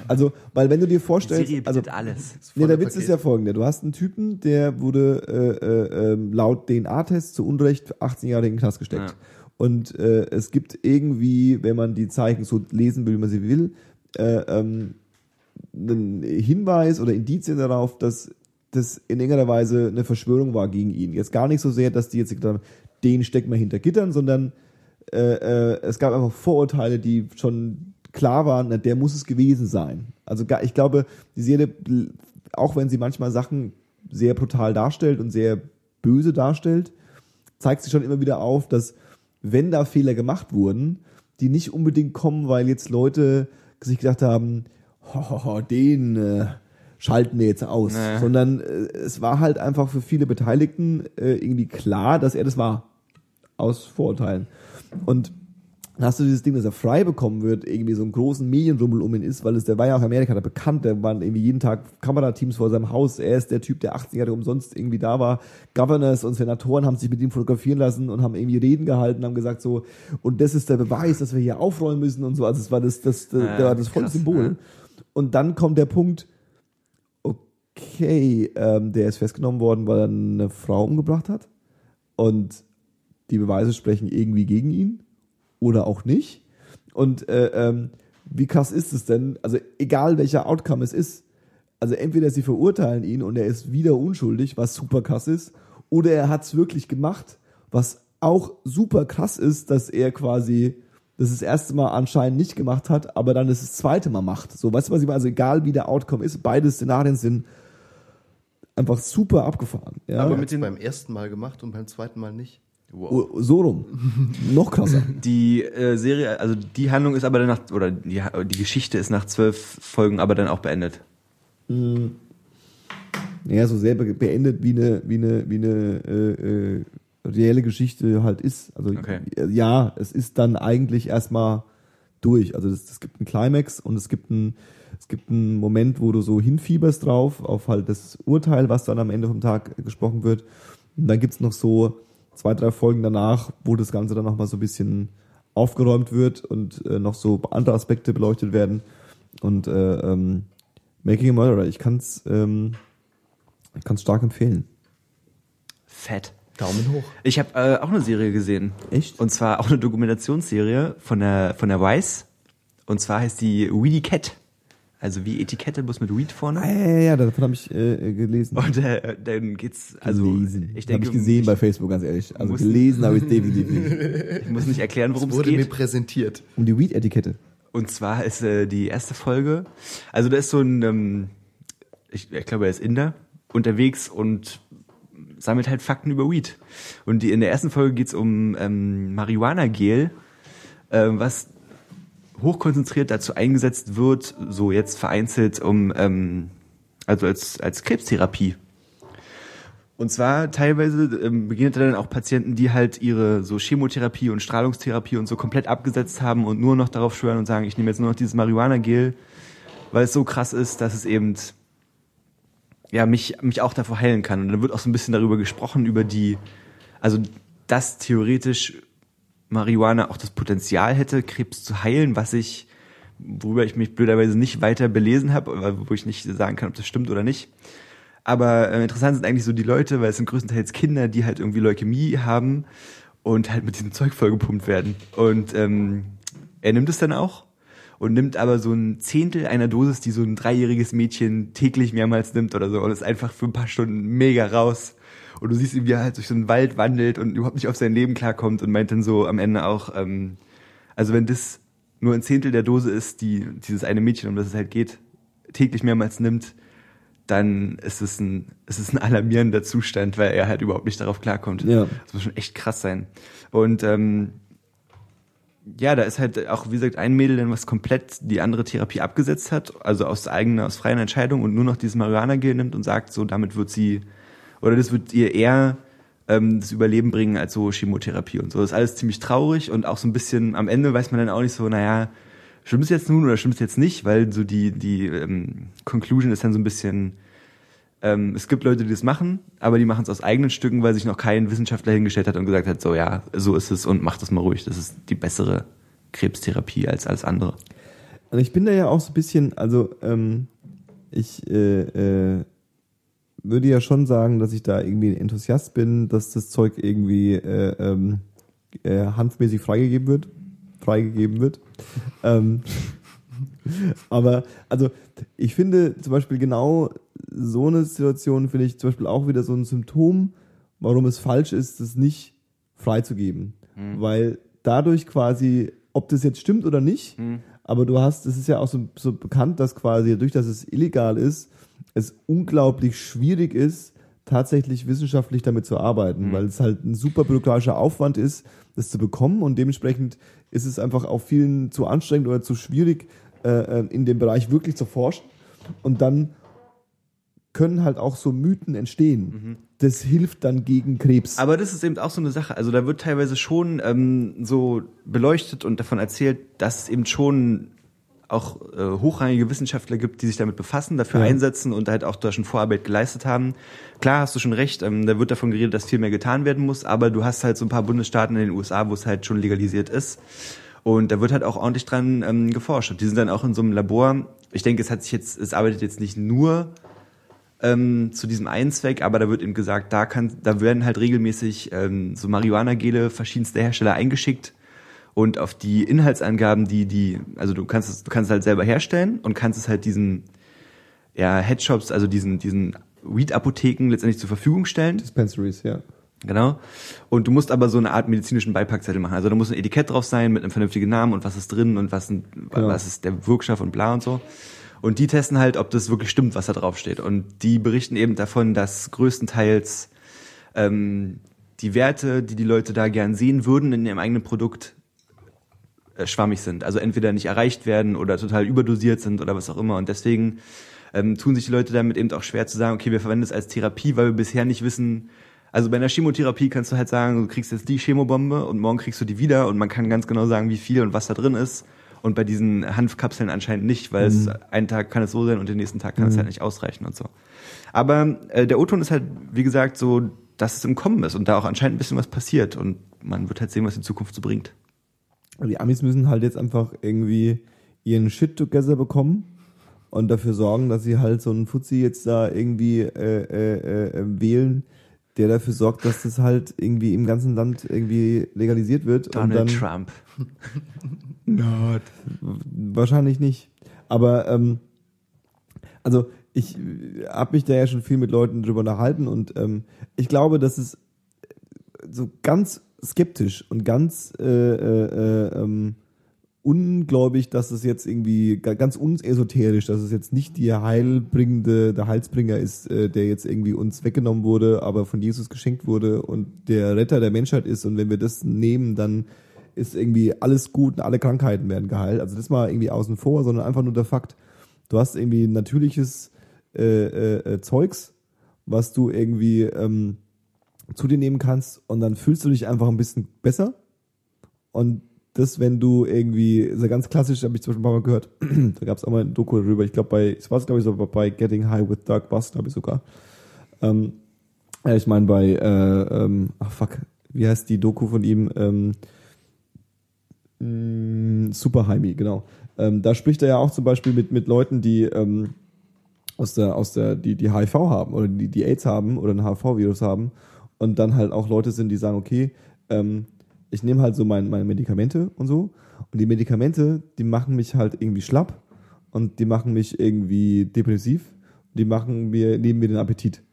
Also, weil wenn du dir vorstellst, Serie also alles. Nee, der Witz ist Paket. ja folgender. Du hast einen Typen, der wurde äh, äh, ähm, laut DNA-Test zu Unrecht 18 Jahre in den Knast gesteckt. Ja. Und äh, es gibt irgendwie, wenn man die Zeichen so lesen will, wie man sie will, äh, ähm, einen Hinweis oder Indizien darauf, dass das in irgendeiner Weise eine Verschwörung war gegen ihn. Jetzt gar nicht so sehr, dass die jetzt gesagt haben, den stecken wir hinter Gittern, sondern äh, äh, es gab einfach Vorurteile, die schon klar waren, na, der muss es gewesen sein. Also ich glaube, die Serie, auch wenn sie manchmal Sachen sehr brutal darstellt und sehr böse darstellt, zeigt sie schon immer wieder auf, dass wenn da Fehler gemacht wurden, die nicht unbedingt kommen, weil jetzt Leute sich gedacht haben, den äh, schalten wir jetzt aus, Nee. sondern äh, es war halt einfach für viele Beteiligten äh, irgendwie klar, dass er das war aus Vorurteilen. Und dann hast du dieses Ding, dass er frei bekommen wird, irgendwie so einen großen Medienrummel um ihn ist, weil es, der war ja auch Amerika da bekannt, der waren irgendwie jeden Tag Kamerateams vor seinem Haus, er ist der Typ, der 18 Jahre umsonst irgendwie da war. Governors und Senatoren haben sich mit ihm fotografieren lassen und haben irgendwie Reden gehalten, haben gesagt so, und das ist der Beweis, dass wir hier aufräumen müssen und so, also es war das, das, das, der war das volle Symbol. ja. Und dann kommt der Punkt, okay, ähm, der ist festgenommen worden, weil er eine Frau umgebracht hat und die Beweise sprechen irgendwie gegen ihn oder auch nicht. Und äh, ähm, wie krass ist es denn? Also egal welcher Outcome es ist, also entweder sie verurteilen ihn und er ist wieder unschuldig, was super krass ist, oder er hat es wirklich gemacht, was auch super krass ist, dass er quasi das das erste Mal anscheinend nicht gemacht hat, aber dann das, das zweite Mal macht. So, weißt du, was ich meine? Also egal wie der Outcome ist, beide Szenarien sind einfach super abgefahren. Ja? Aber mit mit den- beim ersten Mal gemacht und beim zweiten Mal nicht. Wow. Oh, so rum. Noch krasser. Die äh, Serie, also die Handlung ist aber dann nach, oder die, die Geschichte ist nach zwölf Folgen aber dann auch beendet. Ja, so sehr be- beendet, wie eine, wie eine, wie eine äh, äh, reelle Geschichte halt ist. Also Okay. äh, ja, es ist dann eigentlich erstmal durch. Also es, es gibt einen Climax und es gibt einen, es gibt einen Moment, wo du so hinfieberst drauf, auf halt das Urteil, was dann am Ende vom Tag gesprochen wird. Und dann gibt's noch so zwei, drei Folgen danach, wo das Ganze dann nochmal so ein bisschen aufgeräumt wird und äh, noch so andere Aspekte beleuchtet werden. Und äh, ähm, Making a Murderer, ich kann's ähm, ich kann's stark empfehlen. Fett. Daumen hoch. Ich habe äh, auch eine Serie gesehen. Echt? Und zwar auch eine Dokumentationsserie von der von der Vice. Und zwar heißt die Weedy Cat. Also wie Etikette, bloß mit Weed vorne. Ah, ja, ja, ja, davon habe ich äh, gelesen. Und äh, dann geht's, also gelesen. ich Hab denke, ich gesehen ich, bei Facebook, ganz ehrlich. Also muss- gelesen habe ich definitiv nicht. ich muss nicht erklären, worum Es es wurde mir geht. präsentiert. Um die Weed-Etikette. Und zwar ist äh, die erste Folge, also da ist so ein, ähm, ich, ich glaube, er ist Inder, unterwegs und sammelt halt Fakten über Weed. Und die, in der ersten Folge geht's um ähm, Marihuana-Gel, ähm, was hochkonzentriert dazu eingesetzt wird, so jetzt vereinzelt, um ähm, also als, als Krebstherapie. Und zwar teilweise ähm, begegnet er dann auch Patienten, die halt ihre so Chemotherapie und Strahlungstherapie und so komplett abgesetzt haben und nur noch darauf schwören und sagen, ich nehme jetzt nur noch dieses Marihuana-Gel, weil es so krass ist, dass es eben ja mich mich auch davor heilen kann. Und dann wird auch so ein bisschen darüber gesprochen über die, also dass theoretisch Marihuana auch das Potenzial hätte, Krebs zu heilen, was ich, worüber ich mich blöderweise nicht weiter belesen habe, wo ich nicht sagen kann, ob das stimmt oder nicht. Aber äh, interessant sind eigentlich so die Leute, weil es sind größtenteils Kinder, die halt irgendwie Leukämie haben und halt mit diesem Zeug vollgepumpt werden. Und ähm, er nimmt es dann auch und nimmt aber so ein Zehntel einer Dosis, die so ein dreijähriges Mädchen täglich mehrmals nimmt oder so und ist einfach für ein paar Stunden mega raus. Und du siehst ihn, wie er halt durch so einen Wald wandelt und überhaupt nicht auf sein Leben klarkommt und meint dann so am Ende auch, ähm, also wenn das nur ein Zehntel der Dose ist, die dieses eine Mädchen, um das es halt geht, täglich mehrmals nimmt, dann ist es ein, ist es ein alarmierender Zustand, weil er halt überhaupt nicht darauf klarkommt. Ja. Das muss schon echt krass sein. Und ähm, ja, da ist halt auch, wie gesagt, ein Mädel, dann was komplett die andere Therapie abgesetzt hat, also aus eigener, aus freien Entscheidung und nur noch dieses Marihuana-Gel nimmt und sagt, so damit wird sie, oder das wird ihr eher ähm, das Überleben bringen als so Chemotherapie und so. Das ist alles ziemlich traurig und auch so ein bisschen, am Ende weiß man dann auch nicht so, naja, stimmt es jetzt nun oder stimmt es jetzt nicht, weil so die, die ähm, Conclusion ist dann so ein bisschen, ähm, es gibt Leute, die das machen, aber die machen es aus eigenen Stücken, weil sich noch kein Wissenschaftler hingestellt hat und gesagt hat, so ja, so ist es und mach das mal ruhig, das ist die bessere Krebstherapie als alles andere. Und ich bin da ja auch so ein bisschen, also ähm, ich äh, äh, würde ja schon sagen, dass ich da irgendwie ein Enthusiast bin, dass das Zeug irgendwie äh, ähm, äh, hanfmäßig freigegeben wird. Freigegeben wird. ähm, aber also ich finde zum Beispiel genau so eine Situation finde ich zum Beispiel auch wieder so ein Symptom, warum es falsch ist, das nicht freizugeben. Mhm. Weil dadurch quasi, ob das jetzt stimmt oder nicht, mhm. aber du hast, es ist ja auch so, so bekannt, dass quasi dadurch, dass es illegal ist, es unglaublich schwierig ist, tatsächlich wissenschaftlich damit zu arbeiten, mhm. weil es halt ein super bürokratischer Aufwand ist, das zu bekommen und dementsprechend ist es einfach auch vielen zu anstrengend oder zu schwierig, äh, äh, in dem Bereich wirklich zu forschen. Und dann können halt auch so Mythen entstehen. Mhm. Das hilft dann gegen Krebs. Aber das ist eben auch so eine Sache. Also da wird teilweise schon ähm, so beleuchtet und davon erzählt, dass es eben schon auch äh, hochrangige Wissenschaftler gibt, die sich damit befassen, dafür ja. einsetzen und halt auch da schon Vorarbeit geleistet haben. Klar, hast du schon recht, ähm, da wird davon geredet, dass viel mehr getan werden muss, aber du hast halt so ein paar Bundesstaaten in den USA, wo es halt schon legalisiert ist. Und da wird halt auch ordentlich dran ähm, geforscht. Und die sind dann auch in so einem Labor. Ich denke, es hat sich jetzt, es arbeitet jetzt nicht nur ähm, zu diesem einen Zweck, aber da wird eben gesagt, da kann, da werden halt regelmäßig ähm, so Marihuana-Gele verschiedenster Hersteller eingeschickt und auf die Inhaltsangaben, die die, also du kannst es, du kannst es halt selber herstellen und kannst es halt diesen ja Headshops, also diesen diesen Weed-Apotheken letztendlich zur Verfügung stellen. Dispensaries, ja. Genau. Und du musst aber so eine Art medizinischen Beipackzettel machen. Also da muss ein Etikett drauf sein mit einem vernünftigen Namen und was ist drin und was, genau. was ist der Wirkstoff und bla und so. Und die testen halt, ob das wirklich stimmt, was da drauf steht. Und die berichten eben davon, dass größtenteils ähm, die Werte, die die Leute da gern sehen würden in ihrem eigenen Produkt, schwammig sind. Also entweder nicht erreicht werden oder total überdosiert sind oder was auch immer. Und deswegen ähm, tun sich die Leute damit eben auch schwer zu sagen, okay, wir verwenden es als Therapie, weil wir bisher nicht wissen, also bei einer Chemotherapie kannst du halt sagen, du kriegst jetzt die Chemobombe und morgen kriegst du die wieder und man kann ganz genau sagen, wie viel und was da drin ist. Und bei diesen Hanfkapseln anscheinend nicht, weil mhm. es einen Tag kann es so sein und den nächsten Tag kann mhm. es halt nicht ausreichen und so. Aber äh, der O-Ton ist halt, wie gesagt, so, dass es im Kommen ist und da auch anscheinend ein bisschen was passiert und man wird halt sehen, was die Zukunft so bringt. Die Amis müssen halt jetzt einfach irgendwie ihren Shit together bekommen und dafür sorgen, dass sie halt so einen Fuzzi jetzt da irgendwie äh, äh, äh, wählen, der dafür sorgt, dass das halt irgendwie im ganzen Land irgendwie legalisiert wird. Donald und dann, Trump. Not. Wahrscheinlich nicht. Aber ähm, also ich habe mich da ja schon viel mit Leuten drüber unterhalten und ähm, ich glaube, dass es so ganz skeptisch und ganz äh, äh, äh ähm, ungläubig, dass es jetzt irgendwie ganz unesoterisch, dass es jetzt nicht die heilbringende, der Heilsbringer ist, äh, der jetzt irgendwie uns weggenommen wurde, aber von Jesus geschenkt wurde und der Retter der Menschheit ist. Und wenn wir das nehmen, dann ist irgendwie alles gut und alle Krankheiten werden geheilt. Also das mal irgendwie außen vor, sondern einfach nur der Fakt, du hast irgendwie natürliches äh, äh, äh, Zeugs, was du irgendwie ähm, zu dir nehmen kannst und dann fühlst du dich einfach ein bisschen besser und das, wenn du irgendwie, so ganz klassisch, habe ich zum Beispiel ein paar Mal gehört, da gab es auch mal ein Doku darüber, ich glaube bei, es war glaube ich so bei Getting High with Dark Bus, glaube ich sogar. Ähm, ja, ich meine bei, äh, ähm, ach fuck, wie heißt die Doku von ihm? Ähm, mm, Super Heimi, genau. Ähm, da spricht er ja auch zum Beispiel mit, mit Leuten, die ähm, aus der, aus der, die, die HIV haben oder die, die AIDS haben oder ein HIV-Virus haben und dann halt auch Leute sind, die sagen, okay, ähm, ich nehme halt so mein, meine Medikamente und so. Und die Medikamente, die machen mich halt irgendwie schlapp und die machen mich irgendwie depressiv. Die machen mir, nehmen mir den Appetit.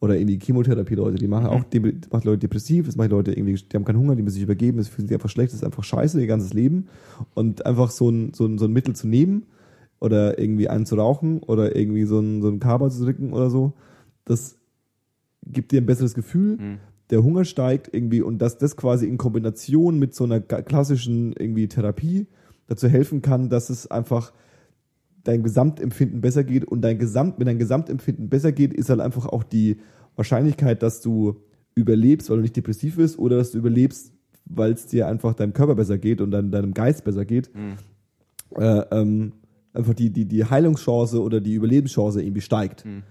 Oder irgendwie Chemotherapie-Leute, die machen mhm. auch die machen Leute depressiv, das machen Leute irgendwie, die haben keinen Hunger, die müssen sich übergeben, das fühlen sich einfach schlecht, das ist einfach scheiße, ihr ganzes Leben. Und einfach so ein, so ein, so ein Mittel zu nehmen oder irgendwie einen zu rauchen oder irgendwie so ein, so ein Kaba zu drücken oder so, das gibt dir ein besseres Gefühl. Mhm der Hunger steigt irgendwie und dass das quasi in Kombination mit so einer klassischen irgendwie Therapie dazu helfen kann, dass es einfach dein Gesamtempfinden besser geht und dein Gesamt, wenn dein Gesamtempfinden besser geht, ist halt einfach auch die Wahrscheinlichkeit, dass du überlebst, weil du nicht depressiv bist oder dass du überlebst, weil es dir einfach deinem Körper besser geht und dein, deinem Geist besser geht, mhm. äh, ähm, einfach die, die, die Heilungschance oder die Überlebenschance irgendwie steigt. Hm.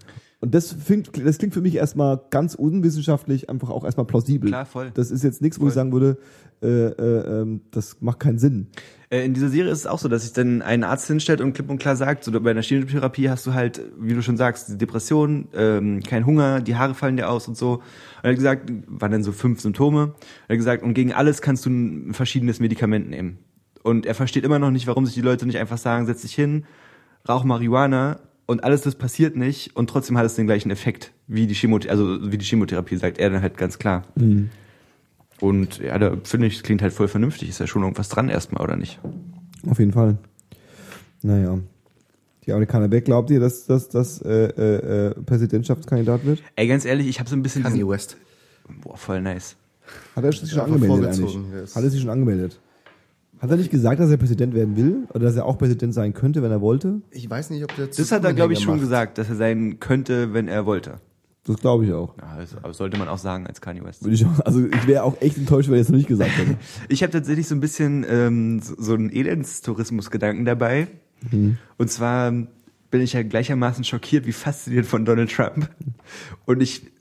Und das, find, das klingt für mich erstmal ganz unwissenschaftlich, einfach auch erstmal plausibel. Klar, voll. Das ist jetzt nichts, wo ich sagen würde, äh, äh, ähm, das macht keinen Sinn. Äh, In dieser Serie ist es auch so, dass sich dann ein Arzt hinstellt und klipp und klar sagt, so bei einer Chemotherapie hast du halt, wie du schon sagst, Depression, ähm, kein Hunger, die Haare fallen dir aus und so. Und er hat gesagt, waren dann so fünf Symptome. Er hat gesagt, und gegen alles kannst du ein verschiedenes Medikament nehmen. Und er versteht immer noch nicht, warum sich die Leute nicht einfach sagen, setz dich hin, rauch Marihuana und alles das passiert nicht und trotzdem hat es den gleichen Effekt, wie die Chemotherapie, also wie die Chemotherapie sagt er dann halt ganz klar. Und ja, da finde ich, es klingt halt voll vernünftig. Ist ja schon irgendwas dran erstmal, oder nicht? Auf jeden Fall. Naja. Die Amerikaner, wer glaubt ihr, dass das dass, äh, äh, äh, Präsidentschaftskandidat wird? Ey, ganz ehrlich, ich habe so ein bisschen Kanye West. Boah, voll nice. Hat er sich schon angemeldet eigentlich? Hat er sich schon angemeldet? Hat er nicht gesagt, dass er Präsident werden will? Oder dass er auch Präsident sein könnte, wenn er wollte? Ich weiß nicht, ob der Das hat er, glaube ich, schon gesagt, dass er sein könnte, wenn er wollte. Das glaube ich auch. Ja, das, aber sollte man auch sagen als Kanye West. Würde ich auch, also ich wäre auch echt enttäuscht, wenn er es noch nicht gesagt hätte. Ich habe tatsächlich so ein bisschen ähm, so, so einen Elendstourismus-Gedanken dabei. Und zwar bin ich ja gleichermaßen schockiert wie fasziniert von Donald Trump. Und ich,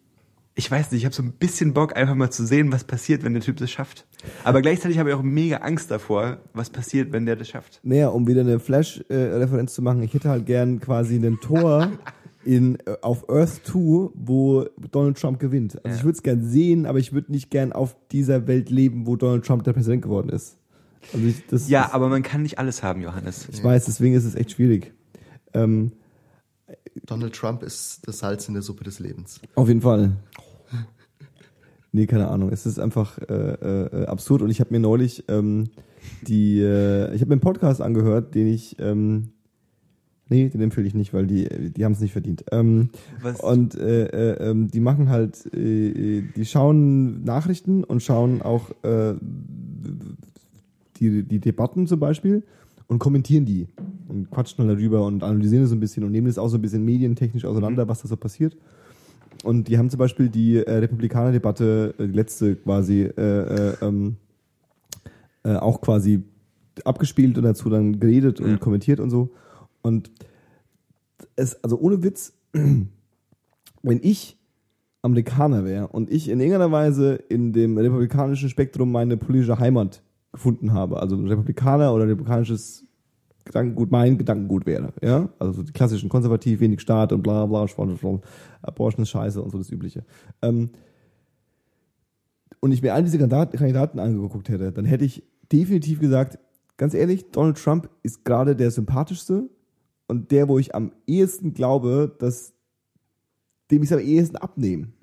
ich weiß nicht, ich habe so ein bisschen Bock, einfach mal zu sehen, was passiert, wenn der Typ das schafft. Aber gleichzeitig habe ich auch mega Angst davor, was passiert, wenn der das schafft. Naja, um wieder eine Flash-Referenz zu machen, ich hätte halt gern quasi einen Tor in, äh, auf Earth 2, wo Donald Trump gewinnt. Also Ja. ich würde es gern sehen, aber ich würde nicht gern auf dieser Welt leben, wo Donald Trump der Präsident geworden ist. Also ich, das Ja, ist, aber man kann nicht alles haben, Johannes. ich weiß, deswegen ist es echt schwierig. Ähm, Donald Trump ist das Salz in der Suppe des Lebens. Auf jeden Fall. Nee, keine Ahnung. Es ist einfach äh, äh, absurd und ich habe mir neulich ähm, die, äh, ich habe mir einen Podcast angehört, den ich, ähm, nee, den empfehle ich nicht, weil die, die haben es nicht verdient. Ähm, Was? und äh, äh, ähm, die machen halt, äh, die schauen Nachrichten und schauen auch äh, die, die Debatten zum Beispiel und kommentieren die und quatschen dann darüber und analysieren es so ein bisschen und nehmen das auch so ein bisschen medientechnisch auseinander, was da so passiert. Und die haben zum Beispiel die äh, Republikaner-Debatte, äh, die letzte quasi, äh, äh, ähm, äh, auch quasi abgespielt und dazu dann geredet und Ja. kommentiert und so. Und es, also ohne Witz, wenn ich Amerikaner wäre und ich in irgendeiner Weise in dem republikanischen Spektrum meine politische Heimat gefunden habe, also Republikaner oder republikanisches Gedankengut, mein Gedankengut wäre, ja, also so die klassischen konservativ, wenig Staat und bla bla, Abortion ist scheiße und so das Übliche. Ähm, und ich mir all diese Kandidaten, angeguckt hätte, dann hätte ich definitiv gesagt, ganz ehrlich, Donald Trump ist gerade der sympathischste und der, wo ich am ehesten glaube, dass dem ich es am ehesten abnehmen.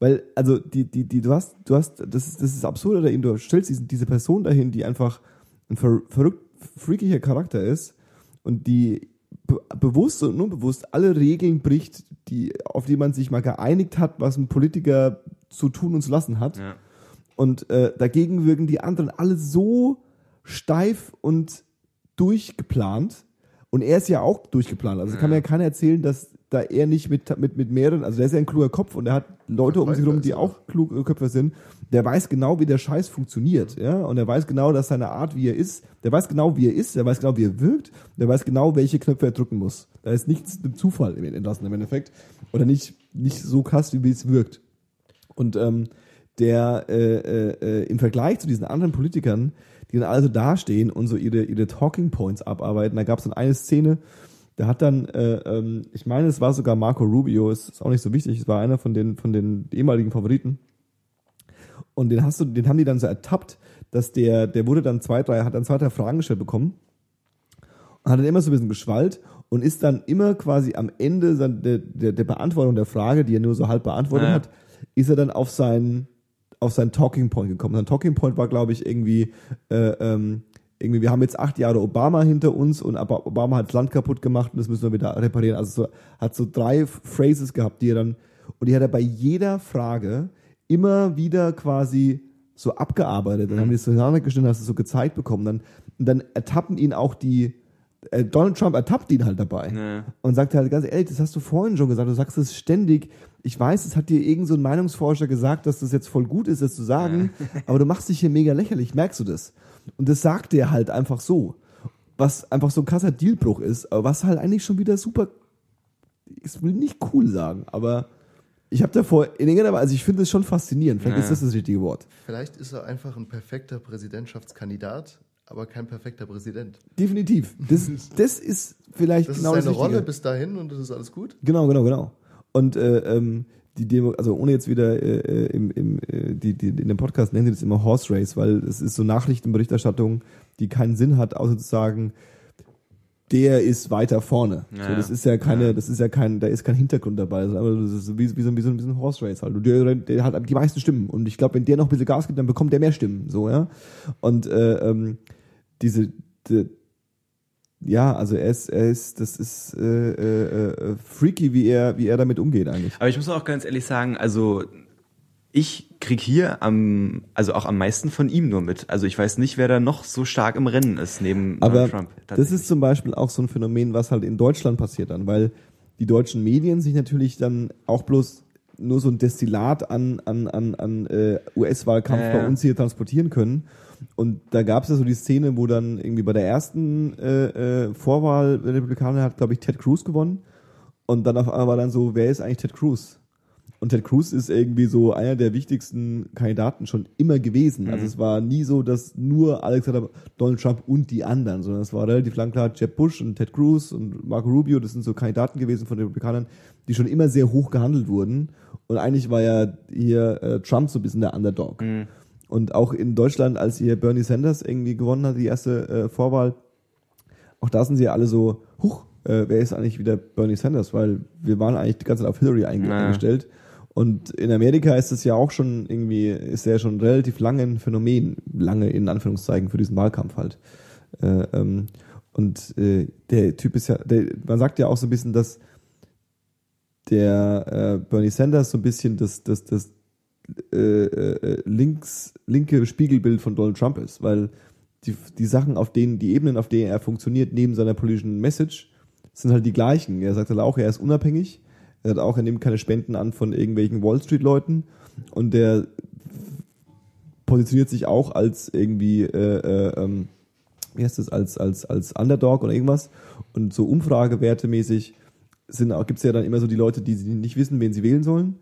Weil, also, die, die, die, du hast, du hast, das ist, das ist absurd oder eben, du stellst diesen, diese Person dahin, die einfach ein ver, verrückt, freakiger Charakter ist und die be bewusst und unbewusst alle Regeln bricht, die, auf die man sich mal geeinigt hat, was ein Politiker zu tun und zu lassen hat. Ja. Und äh, dagegen wirken die anderen alle so steif und durchgeplant. Und er ist ja auch durchgeplant. Also kann mir ja keiner erzählen, dass da er nicht mit, mit, mit mehreren, also der ist ja ein kluger Kopf und er hat Leute um sich herum, die auch kluge Köpfe sind. Der weiß genau, wie der Scheiß funktioniert, ja. Und er weiß genau, dass seine Art, wie er ist, der weiß genau, wie er ist, der weiß genau, wie er wirkt, der weiß genau, welche Knöpfe er drücken muss. Da ist nichts mit Zufall im entlassen im Endeffekt. Oder nicht, nicht so krass, wie es wirkt. Und ähm, der äh, äh, äh, im Vergleich zu diesen anderen Politikern, die dann also dastehen und so ihre, ihre Talking Points abarbeiten, da gab es dann eine Szene, da hat dann, äh, ähm, ich meine, es war sogar Marco Rubio, ist, ist auch nicht so wichtig, es war einer von den, von den ehemaligen Favoriten. Und den hast du, den haben die dann so ertappt, dass der, der wurde dann zwei, drei, hat dann zwei, drei Fragen gestellt bekommen und hat dann immer so ein bisschen geschwallt und ist dann immer quasi am Ende der, der, der Beantwortung der Frage, die er nur so halb beantwortet Ja. hat, ist er dann auf seinen auf seinen Talking Point gekommen. Sein Talking Point war, glaube ich, irgendwie, äh, ähm, irgendwie, wir haben jetzt acht Jahre Obama hinter uns und aber Obama hat das Land kaputt gemacht und das müssen wir wieder reparieren. Also so, hat so drei Phrases gehabt, die er dann, und die hat er bei jeder Frage immer wieder quasi so abgearbeitet. Dann haben die es so hineingeschnitten, hast du so gezeigt bekommen. Dann, und dann ertappen ihn auch die, äh, Donald Trump ertappt ihn halt dabei Ja. und sagt halt ganz ehrlich, das hast du vorhin schon gesagt, du sagst es ständig. Ich weiß, es hat dir irgend so ein Meinungsforscher gesagt, dass das jetzt voll gut ist, das zu sagen, aber du machst dich hier mega lächerlich, merkst du das? Und das sagt er halt einfach so. was einfach so ein krasser Dealbruch ist, aber was halt eigentlich schon wieder super, ich will nicht cool sagen, aber ich habe davor, in irgendeiner Weise, also ich finde es schon faszinierend, vielleicht Ja. ist das das richtige Wort. Vielleicht ist er einfach ein perfekter Präsidentschaftskandidat, aber kein perfekter Präsident. Definitiv. Das, das ist vielleicht Das genau ist seine das. Rolle bis dahin und das ist alles gut. Genau, genau, genau. Und äh, ähm, die Demo, also ohne jetzt wieder äh, äh, im, im, äh, die, die, in dem Podcast nennen sie das immer Horse Race, weil es ist so Nachrichtenberichterstattung, die keinen Sinn hat, außer zu sagen, der ist weiter vorne. Ja, so, das ist ja keine, das ist ja kein, da ist kein Hintergrund dabei. Einfach, das ist wie, wie, so, ein- wie, so, ein- Horse Race halt. Und der, der hat die meisten Stimmen. Und ich glaube, wenn der noch ein bisschen Gas gibt, dann bekommt der mehr Stimmen. So, ja. Und äh, ähm, diese, die, ja, also er ist, er ist, das ist äh, äh, äh, freaky, wie er, wie er damit umgeht eigentlich. Aber ich muss auch ganz ehrlich sagen, also ich krieg hier am, also auch am meisten von ihm nur mit. Also ich weiß nicht, wer da noch so stark im Rennen ist neben Aber Donald Trump. das ist zum Beispiel auch so ein Phänomen, was halt in Deutschland passiert dann, weil die deutschen Medien sich natürlich dann auch bloß nur so ein Destillat an, an, an, an äh, US-Wahlkampf Ja, bei uns hier transportieren können. Und da gab es ja so die Szene, wo dann irgendwie bei der ersten äh, äh, Vorwahl der Republikaner hat, glaube ich, Ted Cruz gewonnen. Und dann auf einmal war dann so, wer ist eigentlich Ted Cruz? Und Ted Cruz ist irgendwie so einer der wichtigsten Kandidaten schon immer gewesen. Also es war nie so, dass nur Alexander Donald Trump und die anderen, sondern es war relativ lang klar, Jeb Bush und Ted Cruz und Marco Rubio, das sind so Kandidaten gewesen von den Republikanern, die schon immer sehr hoch gehandelt wurden. Und eigentlich war ja hier äh, Trump so ein bisschen der Underdog. Und auch in Deutschland, als hier Bernie Sanders irgendwie gewonnen hat, die erste äh, Vorwahl, auch da sind sie ja alle so, huch, äh, wer ist eigentlich wieder Bernie Sanders? Weil wir waren eigentlich die ganze Zeit auf Hillary einge Naja. eingestellt. Und in Amerika ist es ja auch schon irgendwie, ist ja schon relativ lange ein Phänomen, lange in Anführungszeichen für diesen Wahlkampf halt. Äh, ähm, und äh, der Typ ist ja, der, man sagt ja auch so ein bisschen, dass der äh, Bernie Sanders so ein bisschen das, das, das äh, äh, links, linke Spiegelbild von Donald Trump ist, weil die, die Sachen, auf denen, die Ebenen, auf denen er funktioniert, neben seiner politischen Message, sind halt die gleichen. Er sagt halt auch, er ist unabhängig. Er sagt auch, er nimmt keine Spenden an von irgendwelchen Wall Street Leuten und der positioniert sich auch als irgendwie, äh, äh, ähm, wie heißt das, als, als, als Underdog oder irgendwas. Und so Umfragewertemäßig auch, gibt's ja dann immer so die Leute, die nicht wissen, wen sie wählen sollen.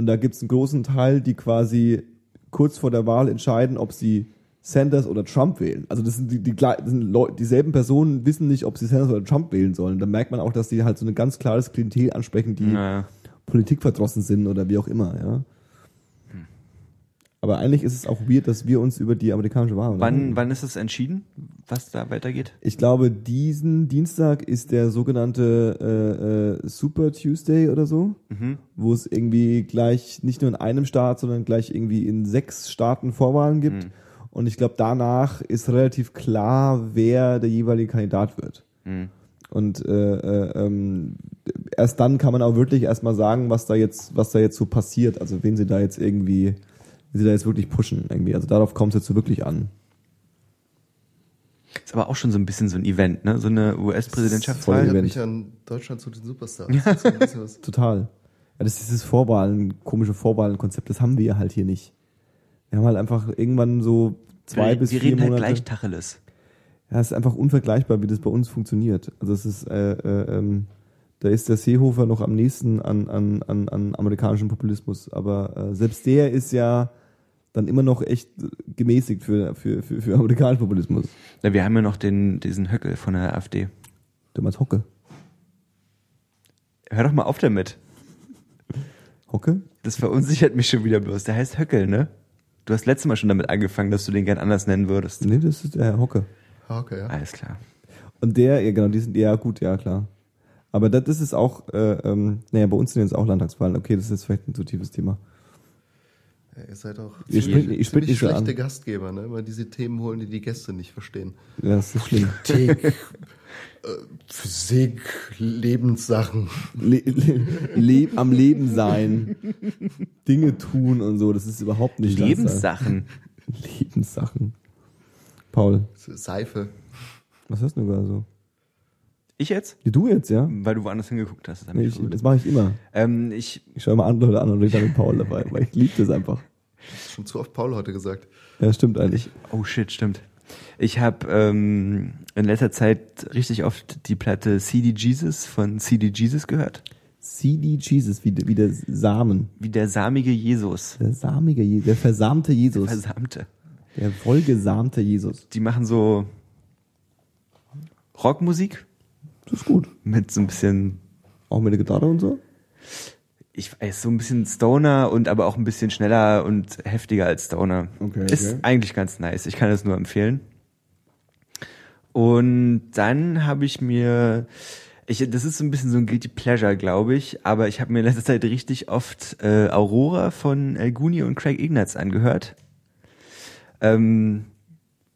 Und da gibt's einen großen Teil, die quasi kurz vor der Wahl entscheiden, ob sie Sanders oder Trump wählen. Also das sind die, die, das sind dieselben Personen wissen nicht, ob sie Sanders oder Trump wählen sollen. Da merkt man auch, dass die halt so ein ganz klares Klientel ansprechen, die Naja. politikverdrossen sind oder wie auch immer, ja. Aber eigentlich ist es auch weird, dass wir uns über die amerikanische Wahl Wann, wann ist es entschieden, was da weitergeht? Ich glaube, diesen Dienstag ist der sogenannte äh, äh, Super Tuesday oder so, wo es irgendwie gleich nicht nur in einem Staat, sondern gleich irgendwie in sechs Staaten Vorwahlen gibt. Und ich glaube, danach ist relativ klar, wer der jeweilige Kandidat wird. Und äh, äh, ähm, erst dann kann man auch wirklich erstmal sagen, was da jetzt, was da jetzt so passiert. Also wen sie da jetzt irgendwie, sie da jetzt wirklich pushen irgendwie. Also darauf kommt es jetzt so wirklich an. Ist aber auch schon so ein bisschen so ein Event, ne? So eine Voll US-Präsidentschaftswahl. Event. Erinnert mich an Deutschland zu den Superstars. Das was. Total. Ja, das ist dieses Vorwahlen, komische Vorwahlenkonzept, das haben wir halt hier nicht. Wir haben halt einfach irgendwann so zwei wir, bis wir vier reden halt Monate. gleich Tacheles. Ja, es ist einfach unvergleichbar, wie das bei uns funktioniert. Also es ist, äh, äh, ähm, da ist der Seehofer noch am nächsten an, an, an, an amerikanischen Populismus. Aber äh, selbst der ist ja dann immer noch echt gemäßigt für, für, für, für amerikanischen Populismus. Ja, wir haben ja noch den, diesen Höckel von der AfD. Du meinst Hocke? Hör doch mal auf damit. Hocke? Das verunsichert mich schon wieder bloß. Der heißt Höckel, ne? Du hast letztes Mal schon damit angefangen, dass du den gern anders nennen würdest. Nee, das ist der Herr Hocke. Okay, ja. Alles klar. Und der, ja genau, die sind, ja gut, ja klar. Aber das, das ist auch, äh, ähm, naja, bei uns sind jetzt auch Landtagswahlen. Okay, das ist jetzt vielleicht ein zu tiefes Thema. Ja, Ihr seid auch Ihr ziemlich, springt- ihr springt ziemlich schlechte an. Gastgeber, ne? Immer diese Themen holen, die die Gäste nicht verstehen. Ja, das ist schlimm. Politik, äh, Physik, Lebenssachen. Le le le am Leben sein, Dinge tun und so, das ist überhaupt nicht das. Lebenssachen. Lebenssachen. Paul, Seife. was hörst du gerade so? Ich jetzt? Wie du jetzt, ja? Weil du woanders hingeguckt hast. Das Nee, ich, das mache ich immer. ähm, ich, Ich schaue immer andere Leute an und rede dann mit Paul dabei, weil ich liebe das einfach. Schon zu oft Paul heute gesagt. Ja, stimmt eigentlich. oh shit, stimmt. Ich habe ähm, in letzter Zeit richtig oft die Platte CD Jesus von CD Jesus gehört. CD Jesus, wie, wie der Samen. Wie der samige Jesus. Der samige Jesus, der versamte Jesus. Versamte. Der vollgesamte Jesus. Die machen so Rockmusik Das ist gut. mit so ein bisschen, Auch mit der Gitarre und so? ich weiß, so ein bisschen Stoner und aber auch ein bisschen schneller und heftiger als Stoner. Okay, Ist okay. eigentlich ganz nice. Ich kann das nur empfehlen. Und dann habe ich mir, ich, das ist so ein bisschen so ein Guilty Pleasure, glaube ich, aber ich habe mir in letzter Zeit richtig oft äh, Aurora von El Guni und Craig Ignatz angehört. Ähm,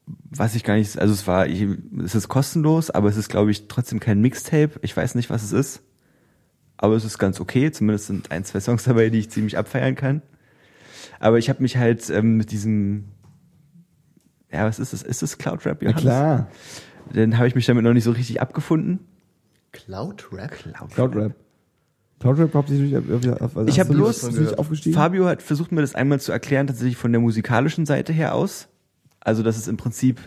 was ich gar nicht, also es war, ich, es ist kostenlos, aber es ist, glaube ich, trotzdem kein Mixtape. Ich weiß nicht, was es ist. Aber es ist ganz okay. Zumindest sind ein, zwei Songs dabei, die ich ziemlich abfeiern kann. Aber ich habe mich halt ähm, mit diesem, ja, was ist das? Ist das Cloud Rap? Ja, klar. Dann habe ich mich damit noch nicht so richtig abgefunden. Cloud Rap? Cloud Rap. Cloud Rap hauptsächlich. Also Ich hab bloß-. Fabio hat versucht mir das einmal zu erklären, tatsächlich von der musikalischen Seite her aus. Also, dass es im Prinzip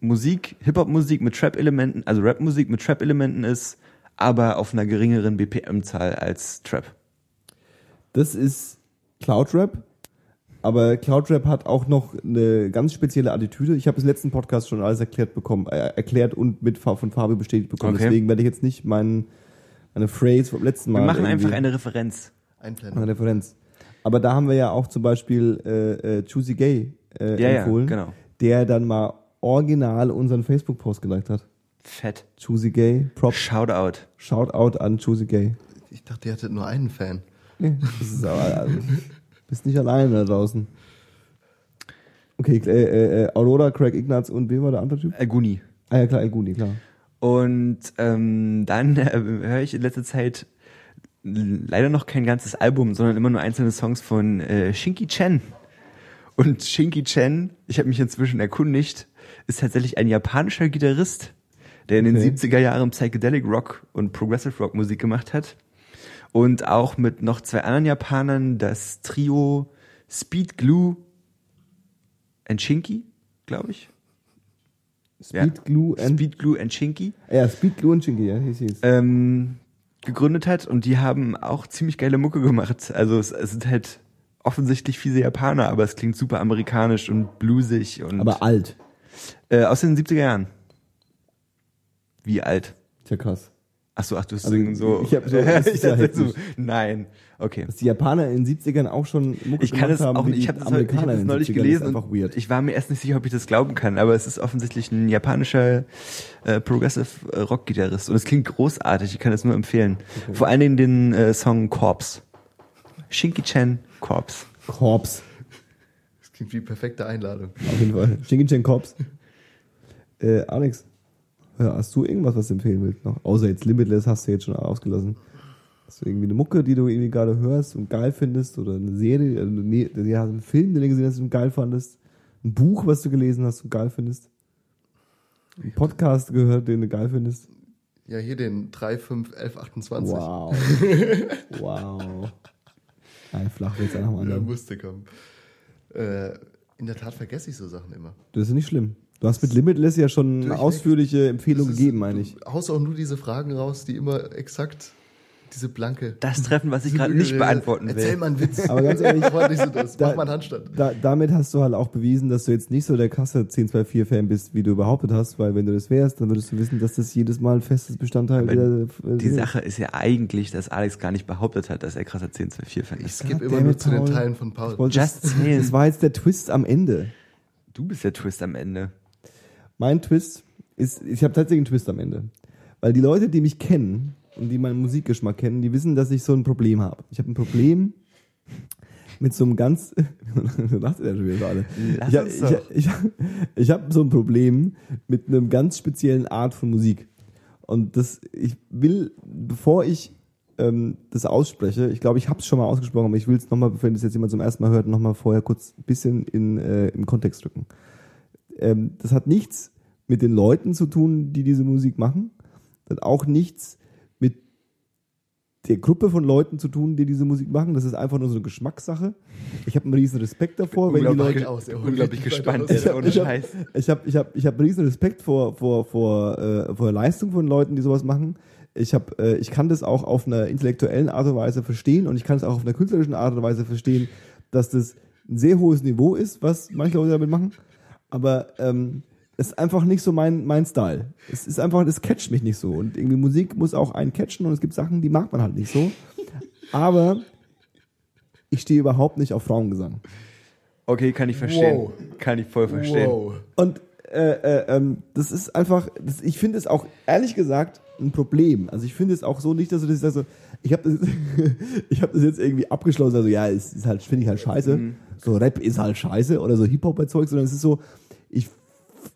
Musik, Hip-Hop-Musik mit Trap-Elementen, also Rap-Musik mit Trap-Elementen ist, aber auf einer geringeren BPM-Zahl als Trap. Das ist Cloud Rap. Aber Cloud Rap hat auch noch eine ganz spezielle Attitüde. Ich habe es im letzten Podcast schon alles erklärt bekommen, äh, erklärt und mit von Fabio bestätigt bekommen. Okay. Deswegen werde ich jetzt nicht meinen, meine Phrase vom letzten Mal. Wir machen einfach eine Referenz. Einblenden. eine Referenz. Aber da haben wir ja auch zum Beispiel äh, äh, Choosy Gay äh, Ja, ja, empfohlen, genau. Der dann mal original unseren Facebook-Post geliked hat. Fett. Choosy Gay, Prop, Shoutout. shout out an Choosy Gay. Ich dachte, ihr hattet nur einen Fan. Nee, das ist aber, also, bist nicht alleine da draußen. Okay, äh, äh, Aurora, Craig Ignatz und wer war der andere Typ? Aguni. Ah ja, klar, Elguni, klar. Und ähm, dann äh, höre ich in letzter Zeit leider noch kein ganzes Album, sondern immer nur einzelne Songs von äh, Shinky Chen. Und Shinky Chen, ich habe mich inzwischen erkundigt, ist tatsächlich ein japanischer Gitarrist, der in den Okay. 70er Jahren Psychedelic Rock und Progressive Rock Musik gemacht hat. Und auch mit noch zwei anderen Japanern das Trio Speed Glue and Shinky, glaube ich. Speed Glue and Speed Glue and Shinky. ja, Speed Glue und Chinky, ja, hieß hieß. ähm, gegründet hat und die haben auch ziemlich geile Mucke gemacht. Also es, es sind halt offensichtlich fiese Japaner, aber es klingt super amerikanisch und bluesig und Aber alt. äh, aus den 70er Jahren. Wie alt? Tja, krass. Ach so, ach du hast Also, so. ich hab so- das ich dachte so, heftig. nein. Okay. Dass die Japaner in den 70ern auch schon Mucke Ich kann es auch nicht. Ich habe das, ich hab das den neulich 70ern, gelesen weird. ich war mir erst nicht sicher, ob ich das glauben kann, aber es ist offensichtlich ein japanischer äh, Progressive äh, Rock-Gitarrist und es klingt großartig. Ich kann es nur empfehlen. Vor allen Dingen den äh, Song Corpse. Shinki-chan Corpse. Korps, Das klingt wie perfekte Einladung. auf jeden Fall. Shinky Chen Korps. Äh, Alex, ja, hast du irgendwas, was du empfehlen willst noch? Außer jetzt Limitless hast du jetzt schon ausgelassen. Hast du irgendwie eine Mucke, die du irgendwie gerade hörst und geil findest? Oder eine Serie, also nee, ja, einen Film, den du gesehen hast und geil fandest? Ein Buch, was du gelesen hast und geil findest? Ein Podcast gehört, den du geil findest? Ja, hier den 3, 5, 11, 28. Wow. wow. Ein Flachwitz nach dem Ja, anderen. musste kommen. Äh, in der Tat vergesse ich so Sachen immer. Das ist nicht schlimm. Du hast mit Limitless ja schon eine ausführliche Empfehlung ist- gegeben, meine ich. Du haust auch nur diese Fragen raus, die immer exakt diese blanke. Das Treffen, was ich gerade nicht beantworten Erzähl will. mal einen Witz. Aber ganz ehrlich, nicht so das. da- Mach mal einen Handstand. Da, damit hast du halt auch bewiesen, dass du jetzt nicht so der krasse 1024-Fan bist, wie du behauptet hast, weil wenn du das wärst, dann würdest du wissen, dass das jedes Mal ein festes Bestandteil Aber wieder. äh, Die Sache ist ja eigentlich, dass Alex gar nicht behauptet hat, dass er krasser 1024-Fan Ich ist. skippe God immer nur zu den Paul. Teilen von Ich Paul. wollte- Just das, das war jetzt der Twist am Ende. Du bist der Twist am Ende. Mein Twist ist, ich habe tatsächlich einen Twist am Ende. Weil die Leute, die mich kennen und die meinen Musikgeschmack kennen, die wissen, dass ich so ein Problem habe. Ich habe ein Problem mit so einem ganz, lacht ihr schon wieder. Lass ich habe ich, ich, ich hab so ein Problem mit einem ganz speziellen Art von Musik. Und das, ich will, bevor ich ähm, das ausspreche, ich glaube, ich habe es schon mal ausgesprochen, aber ich will es nochmal, wenn das jetzt jemand zum ersten Mal hört, nochmal vorher kurz ein bisschen in, äh, im Kontext drücken. Ähm, das hat nichts mit den Leuten zu tun, die diese Musik machen. Das hat auch nichts der Gruppe von Leuten zu tun, die diese Musik machen. Das ist einfach nur so eine Geschmackssache. Ich habe einen riesen Respekt davor, wenn die Unglaublich, Leute. aus, unglaublich gespannt ist, ohne ich hab- Scheiß. Ich habe ich hab, ich hab einen riesen Respekt vor, vor, vor, äh, vor der Leistung von Leuten, die sowas machen. Ich, hab, äh, ich kann das auch auf einer intellektuellen Art und Weise verstehen und ich kann es auch auf einer künstlerischen Art und Weise verstehen, dass das ein sehr hohes Niveau ist, was manche Leute damit machen. Aber ähm, ist einfach nicht so mein, mein Style. Es ist einfach, das catcht mich nicht so. Und irgendwie Musik muss auch einen catchen und es gibt Sachen, die mag man halt nicht so. Aber ich stehe überhaupt nicht auf Frauengesang. Okay, kann ich verstehen. Wow. Kann ich voll verstehen. Wow. Und äh, äh, ähm, das ist einfach, das, ich finde es auch ehrlich gesagt ein Problem. Also ich finde es auch so nicht, dass du das also ich habe das, ich habe das jetzt irgendwie abgeschlossen, also ja, es ist halt, finde ich halt scheiße. So Rap ist halt scheiße oder so Hip-Hop-Zeug, sondern es ist so, ich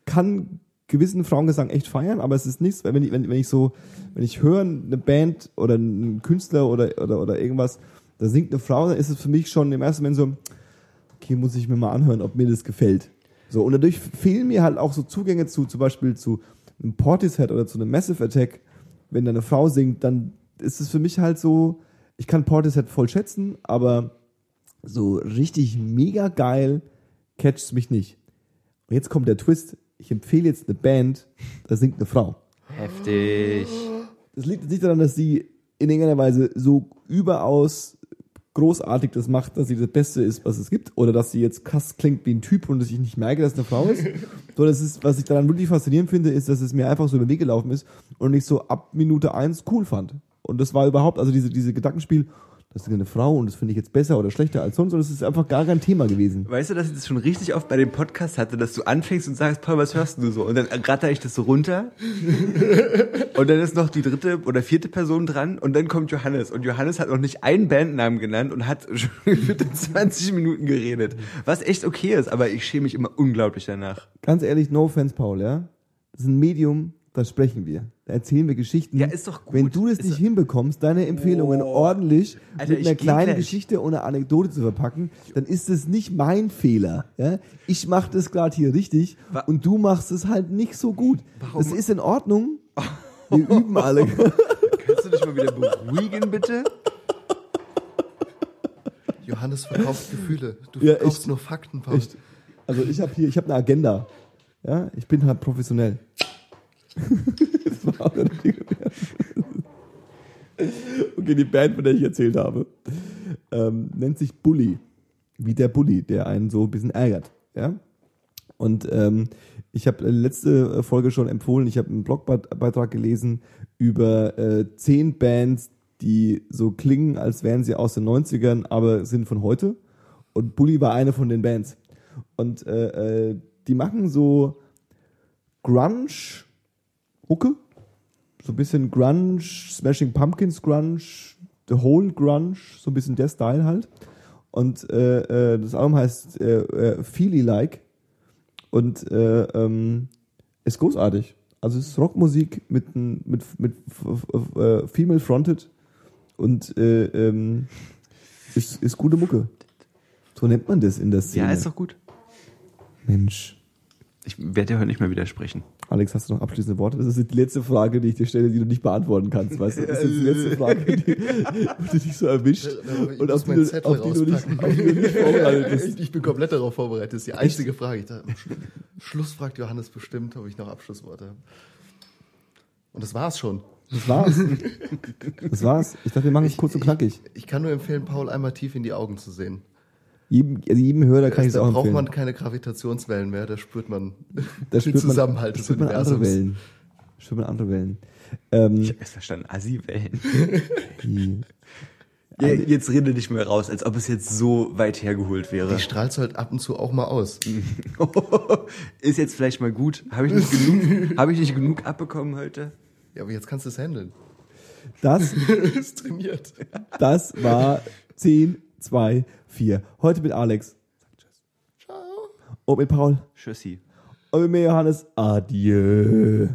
kann gewissen Frauengesang echt feiern, aber es ist nichts, wenn ich, wenn, wenn ich so, wenn ich höre, eine Band oder einen Künstler oder, oder, oder irgendwas, da singt eine Frau, dann ist es für mich schon im ersten Moment so, okay, muss ich mir mal anhören, ob mir das gefällt. So, und dadurch fehlen mir halt auch so Zugänge zu, zum Beispiel zu einem Portishead oder zu einem Massive Attack. Wenn da eine Frau singt, dann ist es für mich halt so, ich kann Portishead voll schätzen, aber so richtig mega geil catcht mich nicht. Und jetzt kommt der Twist. Ich empfehle jetzt eine Band, da singt eine Frau. Heftig. Das liegt jetzt nicht daran, dass sie in irgendeiner Weise so überaus großartig das macht, dass sie das Beste ist, was es gibt, oder dass sie jetzt krass klingt wie ein Typ und dass ich nicht merke, dass es eine Frau ist. Sondern das ist, was ich daran wirklich faszinierend finde, ist, dass es mir einfach so über den Weg gelaufen ist und ich so ab Minute eins cool fand. Und das war überhaupt, also diese, diese Gedankenspiel, das ist eine Frau und das finde ich jetzt besser oder schlechter als sonst, und das ist einfach gar kein Thema gewesen. Weißt du, dass ich das schon richtig oft bei dem Podcast hatte, dass du anfängst und sagst, Paul, was hörst du so? Und dann ratter ich das so runter. und dann ist noch die dritte oder vierte Person dran und dann kommt Johannes. Und Johannes hat noch nicht einen Bandnamen genannt und hat schon für 20 Minuten geredet. Was echt okay ist, aber ich schäme mich immer unglaublich danach. Ganz ehrlich, no offense, Paul, ja? Das ist ein Medium, da sprechen wir. Da erzählen wir Geschichten. Ja, ist doch gut. Wenn du das Ist nicht hinbekommst, deine Empfehlungen Oh. ordentlich Alter, mit einer kleinen gleich. Geschichte einer Anekdote zu verpacken, dann ist es nicht mein Fehler. Ja? Ich mache das gerade hier richtig Wa- und du machst es halt nicht so gut. Warum? Das ist in Ordnung. Wir üben alle. Kannst du dich mal wieder beruhigen, bitte? Johannes verkauft Gefühle. Du Ja, verkaufst echt. nur Fakten, Paul. Also ich habe hier, ich habe eine Agenda. Ja, ich bin halt professionell. Okay, die Band, von der ich erzählt habe, ähm, nennt sich Bully. Wie der Bully, der einen so ein bisschen ärgert. Ja? Und ähm, ich habe letzte Folge schon empfohlen, ich habe einen Blogbeitrag gelesen über äh, zehn Bands, die so klingen, als wären sie aus den 90ern, aber sind von heute. Und Bully war eine von den Bands. Und äh, äh, die machen so Grunge, Mucke, so ein bisschen Grunge, Smashing Pumpkins Grunge, The Whole Grunge, so ein bisschen der Style halt. Und äh, äh, das Album heißt äh, äh, Feely Like und äh, ähm, ist großartig. Also es ist Rockmusik mit mit mit äh, Female Fronted und äh, ähm, ist, ist gute Mucke. So nennt man das in der Szene. Ja, ist doch gut. Mensch. Ich werde dir heute nicht mehr widersprechen. Alex, hast du noch abschließende Worte? Das ist die letzte Frage, die ich dir stelle, die du nicht beantworten kannst. Weißt du? Das ist jetzt die letzte Frage, die, die dich so erwischt Ich und auf die, du, Zettel auf, die du nicht, rauspacken. auf die du nicht vorbereitet bist. Ich, ich bin komplett darauf vorbereitet. Das ist die einzige Frage. Ich dachte, Schluss fragt Johannes bestimmt, ob ich noch Abschlussworte habe. Und das war's schon. Das war's. Das war's. Ich dachte, wir machen es kurz und knackig. Ich, ich kann nur empfehlen, Paul einmal tief in die Augen zu sehen. Jedem, also jedem Hörer kann ich es da auch braucht empfehlen. man keine Gravitationswellen mehr, da spürt man da den spürt man, Zusammenhalt da des spürt man andere Universums. Wellen. Spürt man andere Wellen. Ähm, Ich habe erst verstanden, Assi-Wellen. Ja, jetzt rede nicht mehr raus, als ob es jetzt so weit hergeholt wäre. Die strahlt halt ab und zu auch mal aus. Ist jetzt vielleicht mal gut. Habe ich nicht genug, habe ich nicht genug abbekommen heute? Ja, aber jetzt kannst du es handeln. das, ist trainiert. das war 10, 2, 4. Heute mit Alex. Ciao. Und mit Paul. Tschüssi. Und mit mir Johannes. Adieu.